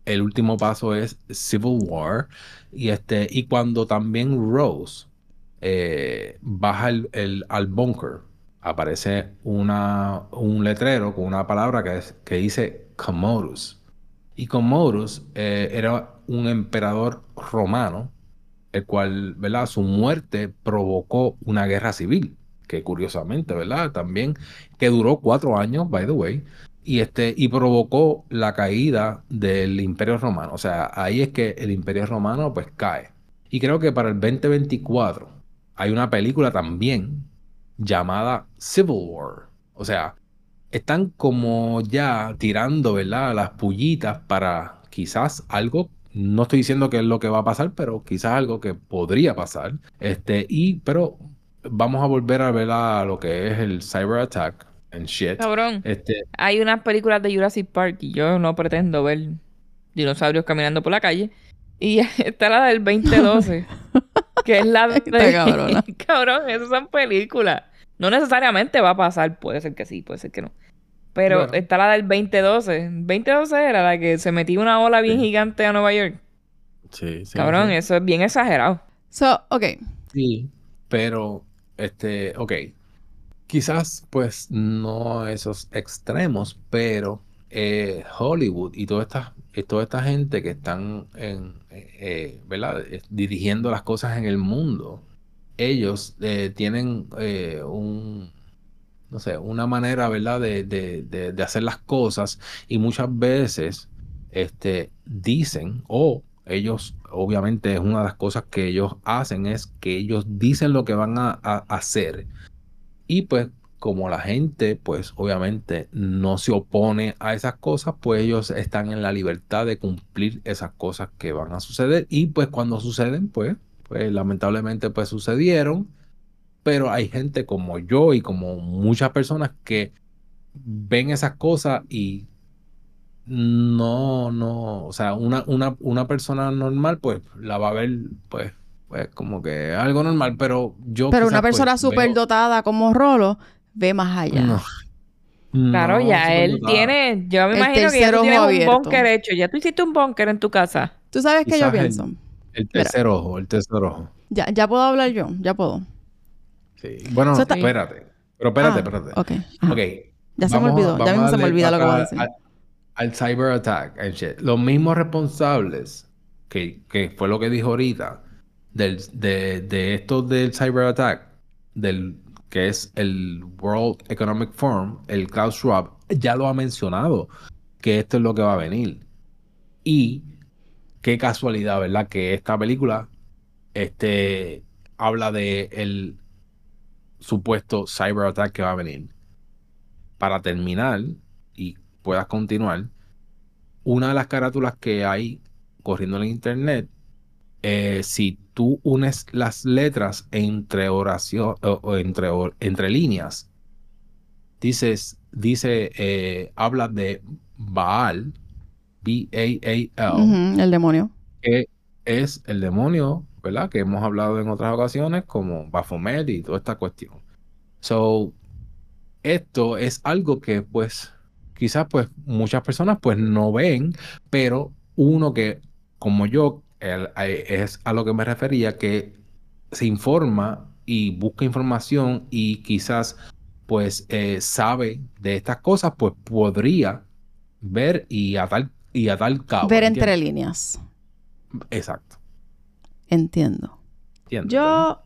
el último paso es Civil War. Y, este, y cuando también Rose eh, baja el, al bunker, aparece una, un letrero con una palabra que, es, que dice Commodus. Y Commodus eh, era un emperador romano, el cual, ¿verdad? Su muerte provocó una guerra civil, que curiosamente, ¿verdad? También, que duró cuatro años, by the way, y, este, y provocó la caída del Imperio Romano. O sea, ahí es que el Imperio Romano pues cae. Y creo que para el 2024 hay una película también llamada Civil War. O sea, están como ya tirando, ¿verdad? Las pullitas para quizás algo. No estoy diciendo que es lo que va a pasar, pero quizás algo que podría pasar. Este, y, pero vamos a volver a ver a lo que es el cyber attack Cabrón. Este... Hay unas películas de Jurassic Park y yo no pretendo ver dinosaurios caminando por la calle. Y está la del 2012. que es la de. Cabrona. Cabrón, esas son películas. No necesariamente va a pasar. Puede ser que sí, puede ser que no. Pero está la del 2012. 2012 era la que se metía una ola bien gigante a Nueva York. Sí, sí. Cabrón, eso es bien exagerado. So, ok. Sí, pero, este, ok. Quizás, pues, no esos extremos, pero eh, Hollywood y toda esta, toda esta gente que están en, eh, eh, dirigiendo las cosas en el mundo, ellos tienen una manera, de, hacer las cosas y muchas veces este, dicen, o ellos, obviamente, es una de las cosas que ellos hacen, es que ellos dicen lo que van a hacer y pues como la gente, pues obviamente no se opone a esas cosas, pues ellos están en la libertad de cumplir esas cosas que van a suceder. Y pues cuando suceden, pues, pues lamentablemente pues sucedieron. Pero hay gente como yo y como muchas personas que ven esas cosas y no, no, o sea, una, una, una persona normal pues la va a ver pues pues como que algo normal, pero yo... Pero una persona pues, súper dotada como Rolo ve más allá. Claro, No, ya él tiene, yo me El imagino que ya tú un búnker hecho. Ya tú hiciste un búnker en tu casa. ¿Tú sabes qué yo el- pienso? El tercer ojo, el tercer ojo. Ya, ya puedo hablar yo, ya puedo. Sí. Bueno, está- espérate. Pero espérate, Ah, espérate. Ok. ajá. Ok. Ya se me olvidó, ya mismo se me olvida lo que voy a decir. Al, al cyber attack shit. Los mismos responsables, que, que fue lo que dijo ahorita, de, de esto del cyber attack, del que es el World Economic Forum, el Klaus Schwab, ya lo ha mencionado, que esto es lo que va a venir. Y qué casualidad, ¿verdad? Que esta película este, habla de el supuesto cyber attack que va a venir. Para terminar y puedas continuar, una de las carátulas que hay corriendo en internet, eh, si tú unes las letras entre oración o, o entre, entre líneas, dices, dice, eh, habla de Baal, B-A-A-L, el demonio. que es el demonio, ¿verdad? Que hemos hablado en otras ocasiones, como Baphomet y toda esta cuestión. So, esto es algo que, pues, quizás, pues, muchas personas, pues, no ven, pero uno que, como yo, el- es a lo que me refería, que se informa y busca información y quizás, pues, eh, sabe de estas cosas, pues, podría ver y atar, y atar cabo. Ver ¿entiendes? entre líneas. Exacto. Entiendo. ¿entiendes, verdad? Yo,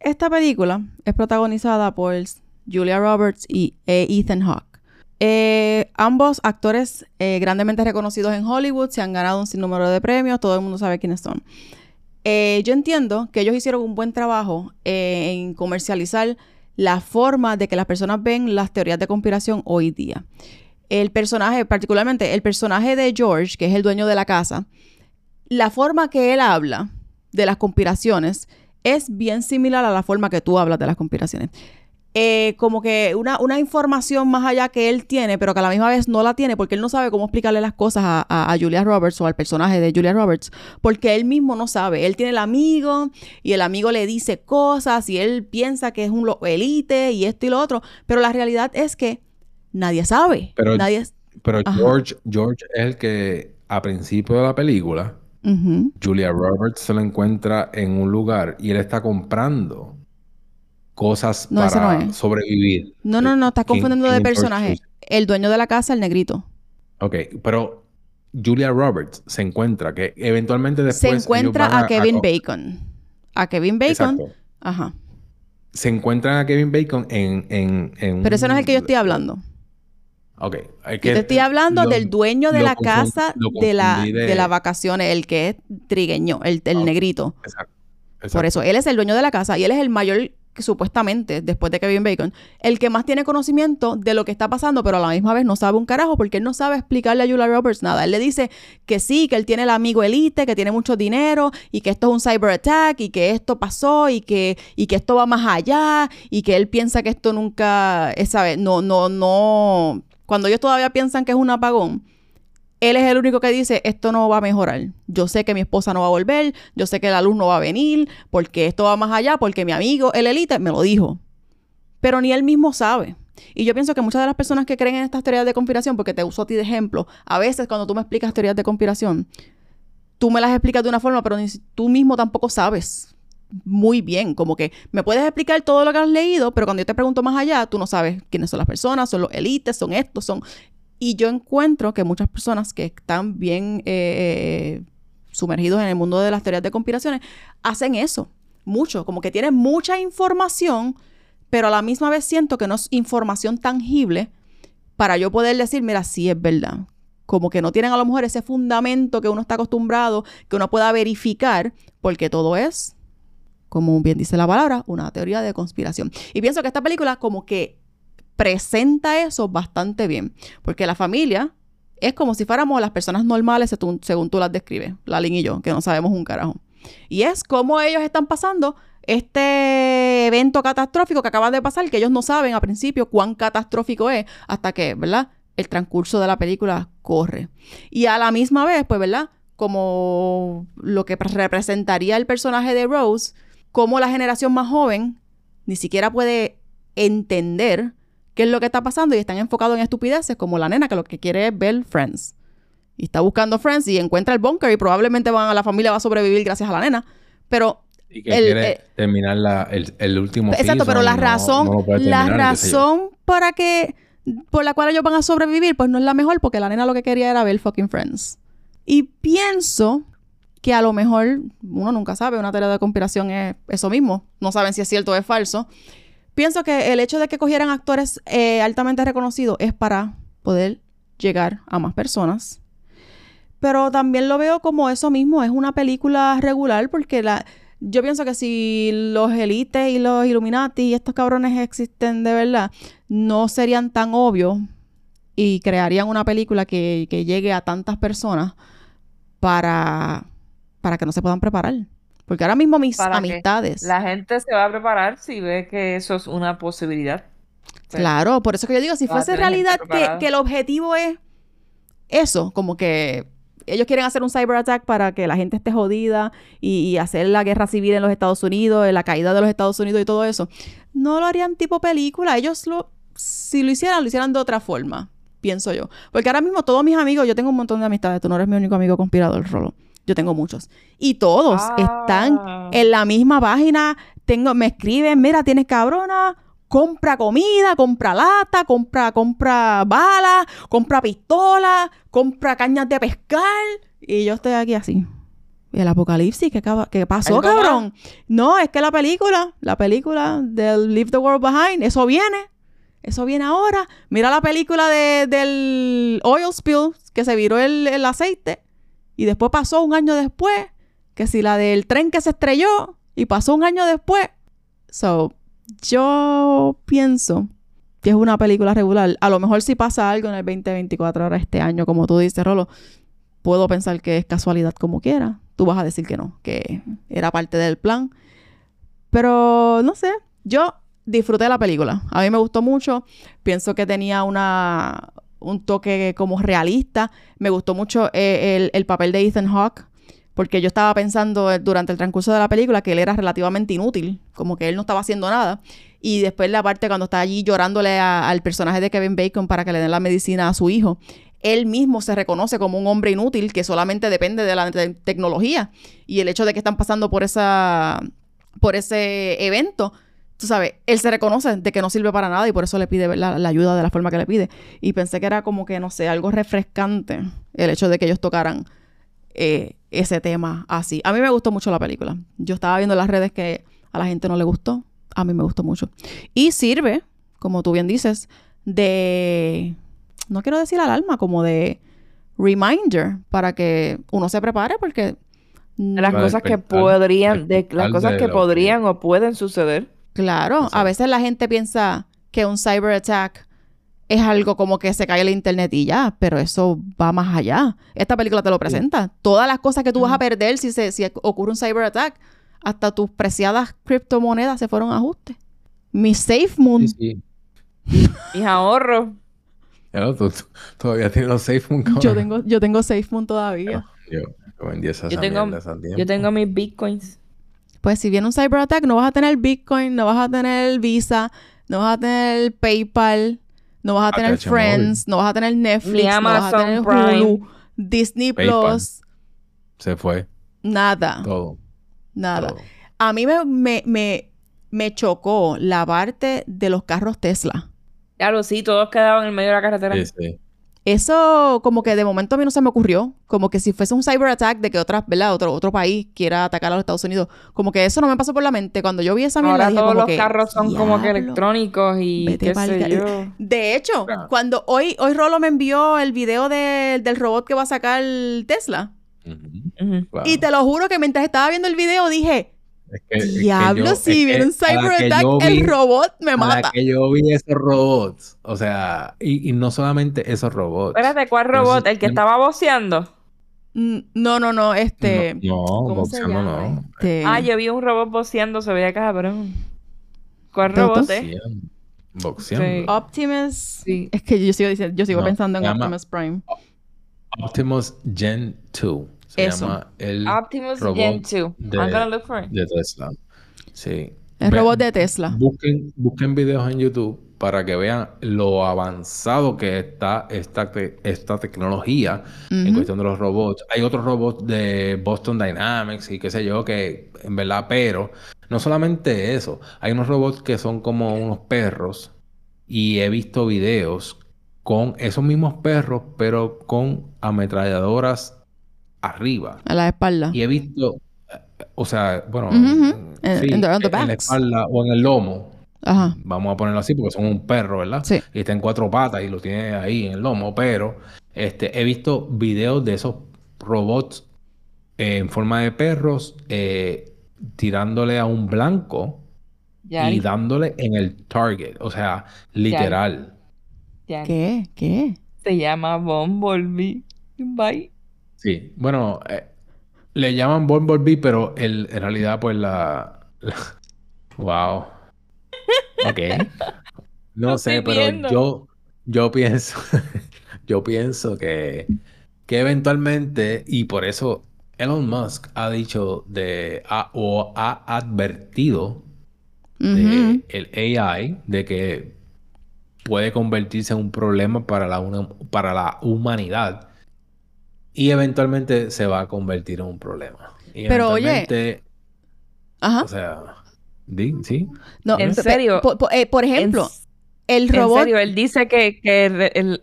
esta película es protagonizada por Julia Roberts y eh, Ethan Hawke. Eh, ambos actores eh, grandemente reconocidos en Hollywood se han ganado un sinnúmero de premios, todo el mundo sabe quiénes son. Eh, yo entiendo que ellos hicieron un buen trabajo en comercializar la forma de que las personas ven las teorías de conspiración hoy día. El personaje, particularmente el personaje de George, que es el dueño de la casa, la forma que él habla de las conspiraciones es bien similar a la forma que tú hablas de las conspiraciones. Eh, como que una, una información más allá que él tiene, pero que a la misma vez no la tiene, porque él no sabe cómo explicarle las cosas a, a- a Julia Roberts o al personaje de Julia Roberts, porque él mismo no sabe. Él tiene el amigo y el amigo le dice cosas y él piensa que es un elite y esto y lo otro, pero la realidad es que nadie sabe. Pero- nadie. Pero. George, George es el que a principio de la película. Julia Roberts se lo encuentra en un lugar y él está comprando cosas No, para no es. sobrevivir. No, no, no, estás ¿Quién- confundiendo de personaje. El dueño de la casa, el negrito. Ok, pero Julia Roberts se encuentra que eventualmente después se encuentra a Kevin co- Bacon. A Kevin Bacon. Exacto. Ajá. Se encuentran a Kevin Bacon en, en, en Pero ese no es el que yo estoy hablando. Ok. Yo te estoy hablando lo- del dueño de la casa de, la, de... las vacaciones, el que es trigueño, el, el negrito. Exacto. Por eso, él es el dueño de la casa y él es el mayor, que supuestamente, después de Kevin Bacon, el que más tiene conocimiento de lo que está pasando, pero a la misma vez no sabe un carajo porque él no sabe explicarle a Julia Roberts nada. Él le dice que sí, que él tiene el amigo elite, que tiene mucho dinero y que esto es un cyber attack y que esto pasó y que, y que esto va más allá y que él piensa que esto nunca, es, ¿sabe? No, no, no. Cuando ellos todavía piensan que es un apagón, él es el único que dice, esto no va a mejorar. Yo sé que mi esposa no va a volver, yo sé que la luz no va a venir, porque esto va más allá, porque mi amigo, el elite, me lo dijo. Pero ni él mismo sabe. Y yo pienso que muchas de las personas que creen en estas teorías de conspiración, porque te uso a ti de ejemplo, a veces cuando tú me explicas teorías de conspiración, tú me las explicas de una forma, pero tú mismo tampoco sabes muy bien. Como que me puedes explicar todo lo que has leído, pero cuando yo te pregunto más allá, tú no sabes quiénes son las personas, son los élites, son estos, son... Y yo encuentro que muchas personas que están bien eh, eh, sumergidos en el mundo de las teorías de conspiraciones hacen eso. Mucho. Como que tienen mucha información, pero a la misma vez siento que no es información tangible para yo poder decir, mira, sí es verdad. Como que no tienen a lo mejor ese fundamento que uno está acostumbrado, que uno pueda verificar, porque todo es, como bien dice la palabra, una teoría de conspiración. Y pienso que esta película como que presenta eso bastante bien, porque la familia es como si fuéramos las personas normales según, tú las describes, Lalin y yo, que no sabemos un carajo. Y es como ellos están pasando este evento catastrófico que acaba de pasar, que ellos no saben a principio cuán catastrófico es, hasta que, ¿verdad? El transcurso de la película corre. Y a la misma vez, pues, ¿verdad? Como lo que representaría el personaje de Rose, como la generación más joven ni siquiera puede entender qué es lo que está pasando y están enfocados en estupideces como la nena que lo que quiere es ver Friends. Y está buscando Friends y encuentra el bunker y probablemente van a la familia va a sobrevivir gracias a la nena. Pero y que quiere eh, terminar la, el, el, último Exacto, pero la razón, la razón para que por la cual ellos van a sobrevivir, pues no es la mejor porque la nena lo que quería era ver fucking Friends. Y pienso que a lo mejor, uno nunca sabe, una teoría de conspiración es eso mismo, no saben si es cierto o es falso. Pienso que el hecho de que cogieran actores eh, altamente reconocidos es para poder llegar a más personas. Pero también lo veo como eso mismo, es una película regular porque la, yo pienso que si los élites y los Illuminati y estos cabrones existen de verdad, no serían tan obvios y crearían una película que, que llegue a tantas personas para, para que no se puedan preparar. Porque ahora mismo mis amistades. La gente se va a preparar si ve que eso es una posibilidad. claro, por eso que yo digo, si fuese realidad que, que, el objetivo es eso, como que ellos quieren hacer un cyber attack para que la gente esté jodida y, hacer la guerra civil en los Estados Unidos, la caída de los Estados Unidos y todo eso. No lo harían tipo película. Ellos lo, si lo hicieran, lo hicieran de otra forma, pienso yo. Porque ahora mismo todos mis amigos, yo tengo un montón de amistades. Tú no eres mi único amigo conspirador, Rolo. Yo tengo muchos. Y todos están ah. en la misma página. Tengo, me escriben, mira, tienes cabrona, compra comida, compra lata, compra, compra balas, compra pistola, compra cañas de pescar. Y yo estoy aquí así. el apocalipsis? ¿Qué, qué pasó, cabrón? No, es que la película, la película del Leave the World Behind, eso viene. Eso viene ahora. Mira la película de, del oil spill, que se viró el, el aceite. Y después pasó un año después, que si la del tren que se estrelló, y pasó un año después. So, yo pienso que es una película regular. A lo mejor si pasa algo en el 2024, ahora este año, como tú dices, Rolo, puedo pensar que es casualidad como quiera. Tú vas a decir que no, que era parte del plan. Pero no sé, yo disfruté la película. A mí me gustó mucho. Pienso que tenía una, un toque como realista. Me gustó mucho eh, el, el papel de Ethan Hawke porque yo estaba pensando eh, durante el transcurso de la película que él era relativamente inútil, como que él no estaba haciendo nada. Y después la parte cuando está allí llorándole al personaje de Kevin Bacon para que le den la medicina a su hijo, él mismo se reconoce como un hombre inútil que solamente depende de la tecnología. Y el hecho de que están pasando por esa por ese evento, tú sabes, él se reconoce de que no sirve para nada y por eso le pide la, la, ayuda de la forma que le pide. Y pensé que era como que, no sé, algo refrescante el hecho de que ellos tocaran eh, ese tema así. A mí me gustó mucho la película. Yo estaba viendo en las redes que a la gente no le gustó. A mí me gustó mucho. Y sirve, como tú bien dices, de, no quiero decir alarma, como de reminder para que uno se prepare porque... Las cosas que podrían, de, las cosas que podrían o pueden suceder. Claro, a veces la gente piensa que un cyber attack es algo como que se cae el internet y ya, pero eso va más allá. Esta película te lo presenta. Todas las cosas que tú vas a perder si, se, si ocurre un cyber attack, hasta tus preciadas criptomonedas se fueron a ajuste. Mi Safe Moon. Sí, Mis ahorros. todavía tienes los Safe Moon. Yo tengo, yo tengo Safe Moon todavía. yo, vendí esas yo tengo, yo tengo mis bitcoins. Pues si viene un cyber attack, no vas a tener Bitcoin, no vas a tener Visa, no vas a tener PayPal, no vas a tener Friends, no vas a tener Netflix, no vas a tener Hulu, Disney Plus. Se fue. Nada. Todo. Nada. A mí me, me, me, me chocó la parte de los carros Tesla. Claro, sí, todos quedaban en medio de la carretera. Sí, sí. Eso como que de momento a mí no se me ocurrió. Como que si fuese un cyber attack de que otra, ¿verdad? Otro, otro país quiera atacar a los Estados Unidos. Como que eso no me pasó por la mente. Cuando yo vi esa mierda Ahora todos los carros son como que electrónicos y qué sé yo. De hecho, cuando hoy, hoy Rolo me envió el video del robot que va a sacar Tesla. Y te lo juro que mientras estaba viendo el video dije, Diablo, si viene un cyberattack, el robot me mata. que yo vi esos robots, o sea, y, no solamente esos robots. Espérate, ¿cuál robot? ¿El que estaba boceando? No, no, no, este. No, boceando no. Este... Ah, yo vi un robot boceando, se veía cabrón. ¿Cuál robot es? Boxeando. Optimus. Sí. Es que yo sigo diciendo, yo sigo pensando en Optimus Prime. Optimus Gen 2. Se llama el Optimus Gen 2. De, I'm gonna look for it. De Tesla. Sí. El robot de Tesla. Busquen, busquen videos en YouTube para que vean lo avanzado que está esta, esta tecnología en cuestión de los robots. Hay otros robots de Boston Dynamics y qué sé yo, que en verdad, pero no solamente eso, hay unos robots que son como unos perros y he visto videos con esos mismos perros, pero con ametralladoras arriba. A la espalda. Y he visto, o sea, bueno, en, la espalda o en el lomo. Ajá. Vamos a ponerlo así porque son un perro, ¿verdad? Sí. Y está en cuatro patas y lo tiene ahí en el lomo, pero este, he visto videos de esos robots en forma de perros eh, tirándole a un blanco y dándole en el target, o sea, literal. ¿Qué? ¿Qué? Se llama Bumblebee. Bye. Sí, bueno, eh, le llaman Bumblebee, pero el, en realidad, pues la... wow. Ok. No sé, pero yo, yo pienso, yo pienso que, que eventualmente, y por eso Elon Musk ha dicho de, o ha advertido de el AI de que puede convertirse en un problema para la, para la humanidad y eventualmente se va a convertir en un problema. Pero oye, Ajá. o sea, ¿Sí? No, en serio. Eh, por, ejemplo, el robot. En serio, él dice que, que el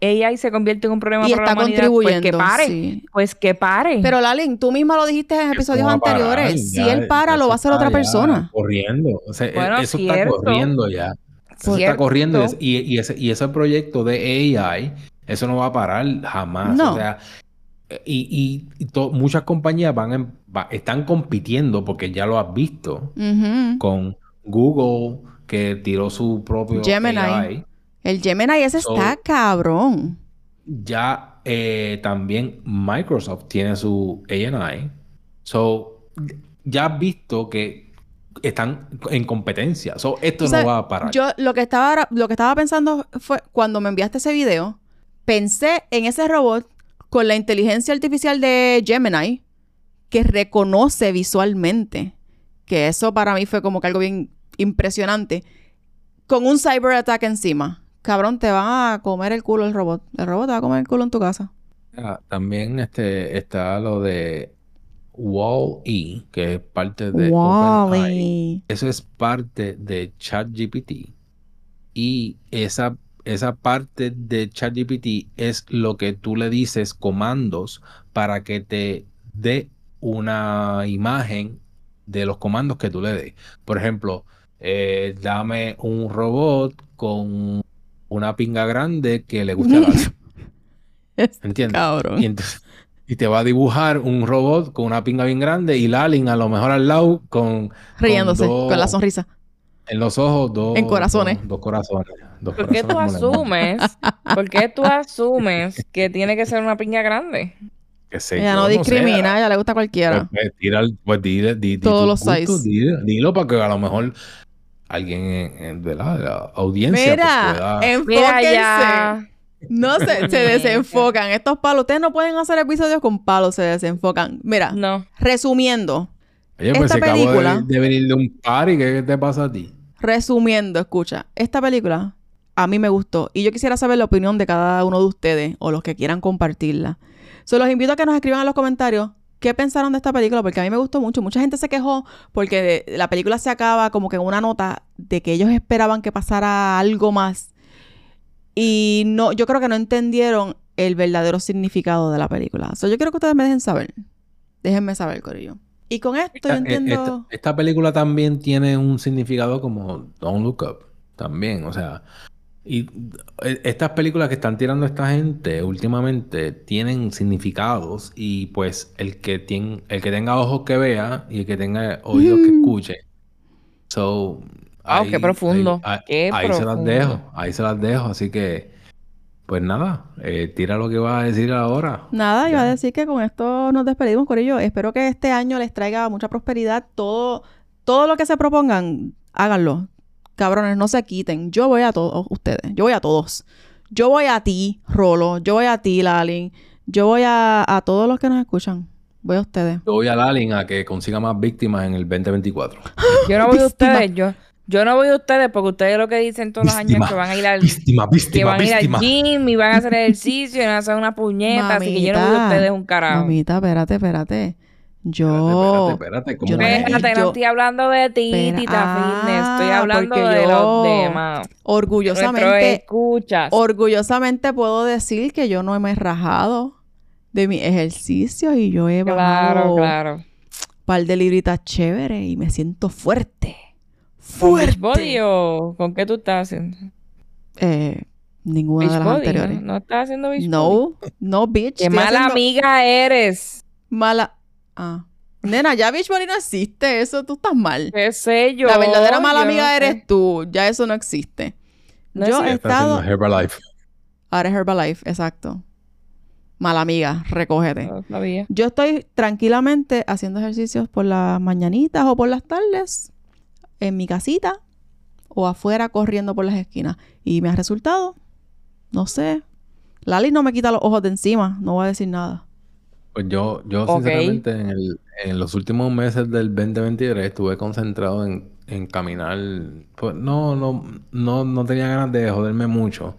AI, se convierte en un problema y está contribuyendo. Pues que pare. Pues que pare. Pero Lalin, tú misma lo dijiste en episodios anteriores. si él para, lo va a hacer otra persona. Corriendo. O sea, e, eso está corriendo ya. Eso está corriendo. Y, y, ese, y ese proyecto de AI, eso no va a parar jamás. O sea, y, muchas compañías van, están compitiendo, porque ya lo has visto, con Google, que tiró su propio Gemini. El Gemini ese está cabrón. Ya eh, también Microsoft tiene su AI. So, ya has visto que están en competencia. So, esto no va a parar. Yo lo que estaba lo que estaba pensando fue cuando me enviaste ese video, pensé en ese robot con la inteligencia artificial de Gemini, que reconoce visualmente, que eso para mí fue como que algo bien impresionante, con un cyber attack encima. Cabrón, te va a comer el culo el robot. El robot te va a comer el culo en tu casa. Ah, también este, está lo de Wall-E, que es parte de wall Eso es parte de ChatGPT. Y esa esa parte de ChatGPT es lo que tú le dices comandos para que te dé una imagen de los comandos que tú le des. Por ejemplo, eh, dame un robot con una pinga grande que le guste la ¿Entiendes? Y, te va a dibujar un robot con una pinga bien grande y Lalin a lo mejor al lado con... Riéndose, con, la sonrisa. En los ojos, dos... En corazones. dos corazones. ¿Por qué tú asumes? ¿Por qué tú asumes que tiene que ser una piña grande? Que ella no discrimina, ella le gusta a cualquiera. Pues, pues tira, pues di, Todos los seis. Dilo, para que a lo mejor alguien de, la, audiencia Mira, pues, enfóquense. No se, se desenfocan. Estos palos, ustedes no pueden hacer episodios con palos, se desenfocan. Mira, no. resumiendo. Oye, pues esta película, de, de, venir de un party, ¿qué te pasa a ti? Resumiendo, escucha, esta película a mí me gustó. Y yo quisiera saber la opinión de cada uno de ustedes o los que quieran compartirla. Se los invito a que nos escriban en los comentarios qué pensaron de esta película, porque a mí me gustó mucho. Mucha gente se quejó porque la película se acaba como que en una nota de que ellos esperaban que pasara algo más. Y no, yo creo que no entendieron el verdadero significado de la película. So, yo quiero que ustedes me dejen saber. Déjenme saber, Corillo. Y con esto yo eh, entiendo. Esta, esta película también tiene un significado como Don't Look Up. También, o sea, y eh, estas películas que están tirando esta gente últimamente tienen significados y pues el que tiene, el que tenga ojos que vea y el que tenga oídos que escuche. So, ahí, qué profundo. Ahí, se las dejo, ahí se las dejo, así que pues nada, eh, tira lo que vas a decir ahora. Nada, iba a decir que con esto nos despedimos, con ello. Espero que este año les traiga mucha prosperidad. Todo, todo lo que se propongan, háganlo cabrones, no se quiten. Yo voy a todos ustedes. Yo voy a todos. Yo voy a ti, Rolo. Yo voy a ti, Lalin. Yo voy a, a todos los que nos escuchan. Voy a ustedes. Yo voy a Lalin a que consiga más víctimas en el 2024. Yo no voy a ustedes. Yo, Yo no voy a ustedes porque ustedes lo que dicen todos los años que van a ir al víctima, víctima, que van a ir al gym y van a hacer ejercicio y van a hacer una puñeta, así que yo no voy a ustedes un carajo. Mamita, espérate, espérate. Yo. Espérate, espérate, ¿cómo espérate, no estoy hablando de ti, Tita Fitness. Estoy ah, hablando de los demás. Orgullosamente. Escuchas. Orgullosamente puedo decir que yo no me he rajado de mi ejercicio y yo he bajado. Claro, claro. Un par de libritas chéveres y me siento fuerte. ¡Fuerte! ¿Con body o con qué tú estás haciendo? Eh, ninguna de las anteriores. ¿no? estás haciendo beach No, no, bitch. Qué mala amiga eres. Mala. Ah. Nena, ya Beachbody no existe. Eso tú estás mal. ¿Qué sé yo? La verdadera mala amiga eres tú. Ya eso no existe. yo he estado. Herbalife. Ahora es Herbalife, exacto. Mala amiga, recógete. yo estoy tranquilamente haciendo ejercicios por las mañanitas o por las tardes en mi casita o afuera corriendo por las esquinas. Y me ha resultado, no sé. Lali no me quita los ojos de encima, no voy a decir nada. Pues yo, yo sinceramente en, los últimos meses del 2023 estuve concentrado en, caminar. Pues no, no, no, no tenía ganas de joderme mucho.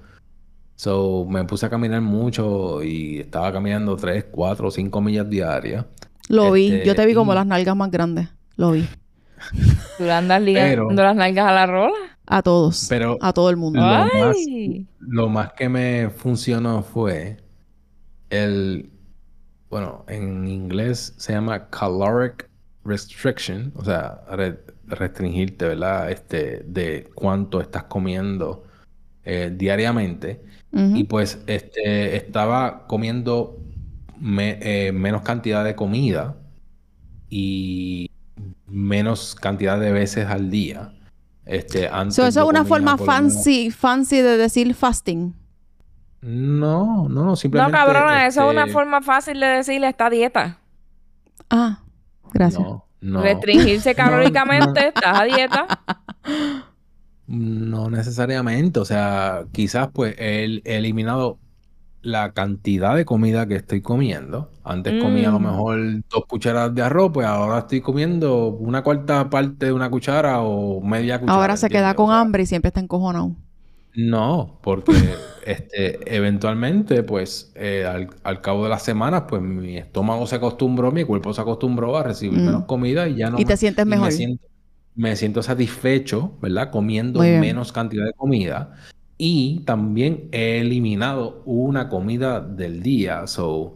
So me puse a caminar mucho y estaba caminando 3, 4, 5 millas diarias. Lo vi, yo te vi este, como las nalgas más grandes. Lo vi. ¿Tú andas ligando las nalgas a la rola? A todos. Pero a todo el mundo. Lo más, lo más que me funcionó fue el bueno, en inglés se llama caloric restriction, o sea, restringirte, ¿verdad? Este, de cuánto estás comiendo eh, diariamente. Y pues este, estaba comiendo eh, menos cantidad de comida y menos cantidad de veces al día. Este, antes eso es una forma fancy, fancy de decir fasting. No, no, simplemente. No, cabrona, eso es una este, forma fácil de decirle esta dieta. Ah, gracias. No, Restringirse calóricamente, estás a dieta. No necesariamente, o sea, quizás pues he, eliminado la cantidad de comida que estoy comiendo. Antes comía a lo mm. mejor dos cucharadas de arroz, pues ahora estoy comiendo una cuarta parte de una cuchara o media cuchara. Ahora se queda con hambre y siempre está encojonado. No, porque este, eventualmente, pues, eh, al, cabo de las semanas, pues mi estómago se acostumbró, mi cuerpo se acostumbró a recibir mm. menos comida y ya no. Y te sientes mejor. Me siento, satisfecho, ¿verdad? Comiendo menos cantidad de comida. Y también he eliminado una comida del día, so,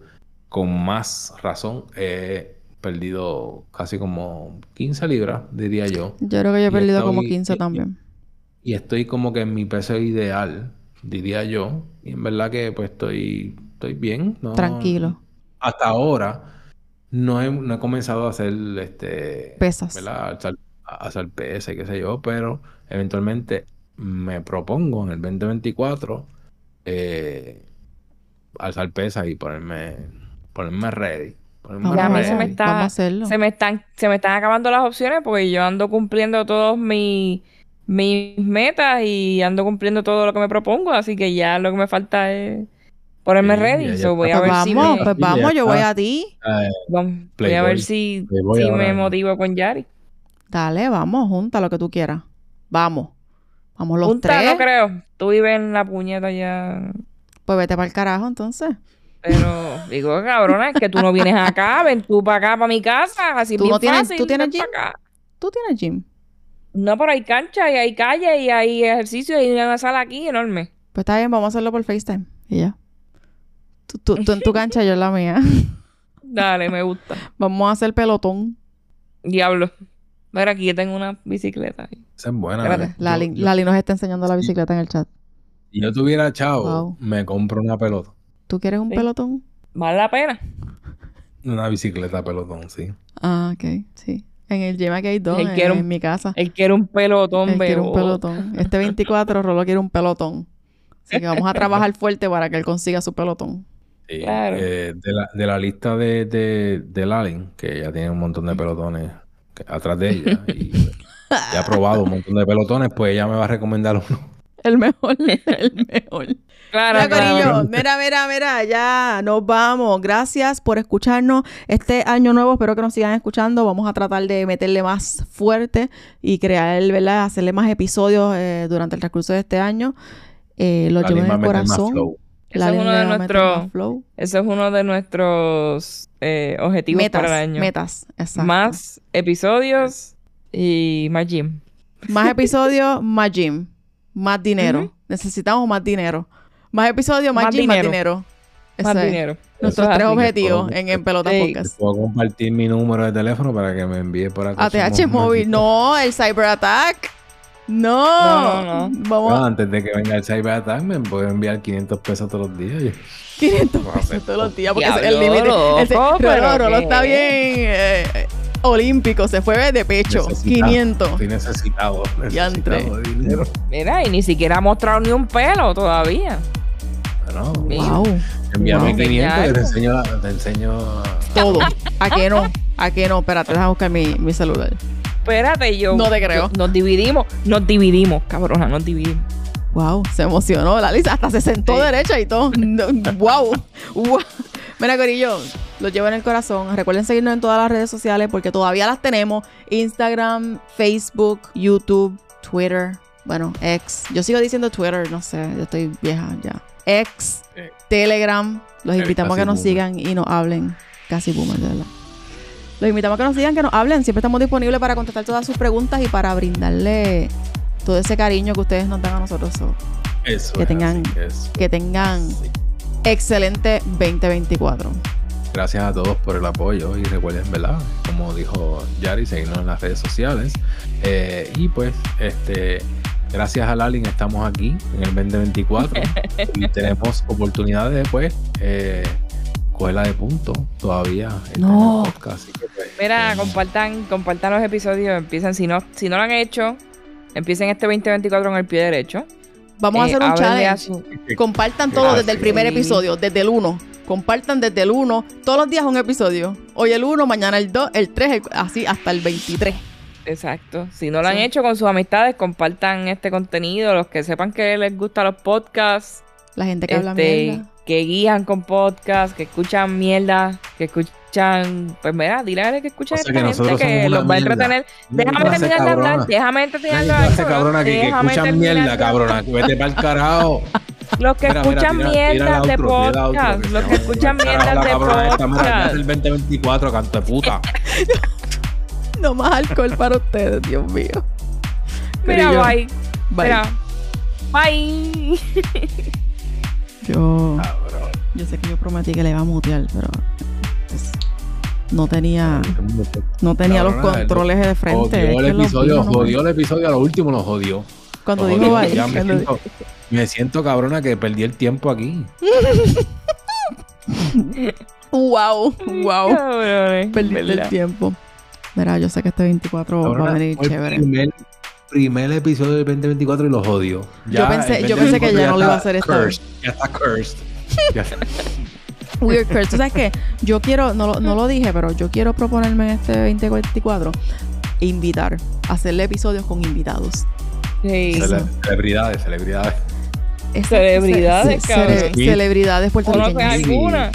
con más razón, he perdido casi como 15 libras, diría yo. Yo creo que yo he perdido como 15 también y estoy como que en mi peso ideal, diría yo. Y en verdad que pues estoy, estoy bien. Tranquilo. Hasta ahora no he, no he comenzado a hacer este... Pesas. ¿verdad? A hacer pesas y qué sé yo, pero eventualmente me propongo en el 2024 eh, alzar pesas y ponerme, ponerme ready. Ponerme ready. Se me, está, se, me están, se me están acabando las opciones porque yo ando cumpliendo todos mis mis metas y ando cumpliendo todo lo que me propongo, así que ya lo que me falta es ponerme ready. voy a pues ver si me... pues vamos, yo voy a ti. voy a ver si, si me motivo con Yari. Dale, vamos, junta lo que tú quieras. Vamos. Vamos los junta, tres. no creo. Tú vives en la puñeta ya. Pues vete para el carajo entonces. Pero digo, cabrona, es que tú no vienes acá, ven tú para acá, para mi casa, así ¿Tú no tienes, ¿Tú tienes gym? ¿Tú tienes gym? No, pero hay cancha y hay calle y hay ejercicio y hay una sala aquí enorme. Pues está bien, vamos a hacerlo por FaceTime. Y ya. Tú, en tu cancha, yo en la mía. Dale, me gusta. Vamos a hacer pelotón. Diablo. Mira, aquí yo tengo una bicicleta. Esa es buena. Lali, Lali, nos está enseñando la bicicleta en el chat. Si yo tuviera chavo, me compro una pelota. ¿Tú quieres un pelotón? Vale la pena. Una bicicleta pelotón, sí. Ah, ok, sí. En el gym aquí hay dos en, mi casa. Él quiere un pelotón, Él quiere un pelotón. Este 24, Rolo quiere un pelotón. Así que vamos a trabajar fuerte para que él consiga su pelotón. Sí, eh, de, la, de, la, lista de, de, de Lalin, que ya tiene un montón de pelotones atrás de ella, y ya ha probado un montón de pelotones, pues ella me va a recomendar uno. El mejor, el mejor. Claro, Mira, claro. Mira, mira, mira, ya nos vamos. Gracias por escucharnos. Este año nuevo, espero que nos sigan escuchando. Vamos a tratar de meterle más fuerte y crear, ¿verdad? Hacerle más episodios eh, durante el transcurso de este año. Eh, lo llevo en el corazón. Eso es uno de flow. Ese es uno de nuestros eh, objetivos Metas, para el año. metas, exacto. Más episodios y más gym. Más episodios, más gym. Más dinero. Necesitamos más dinero. Más episodios, más, Más gym, más dinero. dinero. Más Ese es dinero. Nuestros es tres así. objetivos en, en Pelota Ey. Podcast. Puedo compartir mi número de teléfono para que me envíe por acá. ATH móvil. No, el cyber attack. No. No, no, no. Vamos No, a antes de que venga el cyber attack me puedo enviar 500 pesos todos los días. 500 Vamos a pesos todos los días porque ese es el límite. Pero Rolo está bien eh, eh, olímpico. Se fue de pecho. Necesitado. 500. Estoy necesitado. Necesitado de dinero. Mira, y ni siquiera ha mostrado ni un pelo todavía. No, Wow. envíame Wow. 500 y te enseño, te enseño Todo. ¿A qué no? ¿A qué no? Espérate, déjame buscar mi, mi celular. Espérate, yo. No te creo. yo- nos dividimos, nos dividimos, cabrona, nos dividimos. Wow, se emocionó la Lisa, hasta se sentó Sí. derecha y todo. Wow, wow. Mira, Corillo, lo llevo en el corazón. Recuerden seguirnos en todas las redes sociales porque todavía las tenemos: Instagram, Facebook, YouTube, Twitter. Bueno, ex. Yo sigo diciendo Twitter, no sé, yo estoy vieja ya. Ex, Eh. Telegram. Los El invitamos a que nos boomer. sigan y nos hablen. Casi boomer, de verdad. Los invitamos a que nos sigan, que nos hablen. Siempre estamos disponibles para contestar todas sus preguntas y para brindarle todo ese cariño que ustedes nos dan a nosotros. So, eso. Que es tengan- así, eso. que tengan excelente 2024. Gracias a todos por el apoyo y recuerden, ¿verdad? Como dijo Yari, seguirnos en las redes sociales. Eh, y pues, este, gracias a Lalin estamos aquí en el 2024 y tenemos oportunidades de, pues, eh, cogerla de punto todavía en No. el podcast. Así que, pues, Mira, eh, compartan, compartan los episodios, empiecen, si no, si no lo han hecho, empiecen este 2024 en el pie derecho. Vamos a Eh, hacer un a challenge. su- Compartan todo Gracias. desde el primer episodio, desde el 1. Compartan desde el 1. Todos los días un episodio. Hoy el 1, mañana el 2, el 3, así hasta el 23. Exacto. Si no lo han Sí. hecho con sus amistades, compartan este contenido. Los que sepan que les gustan los podcasts, La gente que habla este, mierda. que guían con podcasts, que escuchan mierda, que escuchan, pues mira, dile a él que escuchen O sea esta que gente que los va a entretener. Déjame qué clase terminar de hablar, déjame terminar de hablar. cabrona que, que déjame escuchan terminar mierda, de- cabrona. que Vete para el carajo. Los que Mira, mira, escuchan tira- tira mierda el de outro, outro, podcast, que los que escuchan ir para el mierda carajo de esta, mira, podcast. es el 2024, canto de puta. No más alcohol para ustedes, Dios mío. Mira, bye. Bye. Mira, bye. Yo, Cabrón. yo sé que yo prometí que le iba a mutear, pero pues, no tenía, no tenía los controles de frente. Jodió el que episodio, no jodió el episodio, a lo último lo jodió. Cuando dijo. Ya me siento, me siento cabrona que perdí el tiempo aquí. Wow, wow. Cabrones, Perdiste el tiempo. Mira, yo sé que este 24 va a venir chévere. Primer, primer episodio del 2024 y lo jodió. Yo pensé- el yo pensé que 2024 ya no lo iba a hacer esta cursed, Ya está cursed. Ya está- Weird Curse. Tú sabes que yo quiero, no, lo- no lo dije, pero yo quiero proponerme en este 2024 invitar, hacerle episodios con invitados. Sí. Cele- celebridades, celebridades. Celebridades, ce- cabrón. cele- celebridades ¿Conoces puertorriqueñas. alguna?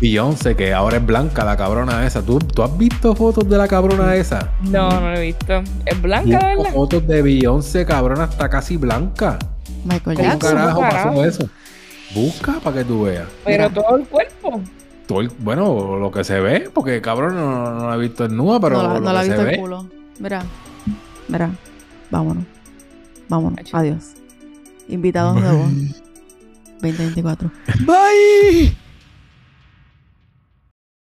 Beyoncé, que ahora es blanca, la cabrona esa. ¿Tú, ¿Tú has visto fotos de la cabrona esa? No, no lo he visto. ¿Es blanca, de verdad? fotos de Beyoncé, cabrona, está casi blanca. Michael ¿Cómo Jackson, carajo pasó eso? Busca para que tú veas. Pero Mira. todo el cuerpo. Todo el- bueno, lo que se ve, porque cabrón no, no la he visto en nua, pero no la, lo no la he que visto se el ve. culo. Mira, mira, vámonos. Vámonos. Adiós. Invitados nuevos. 2024. Bye.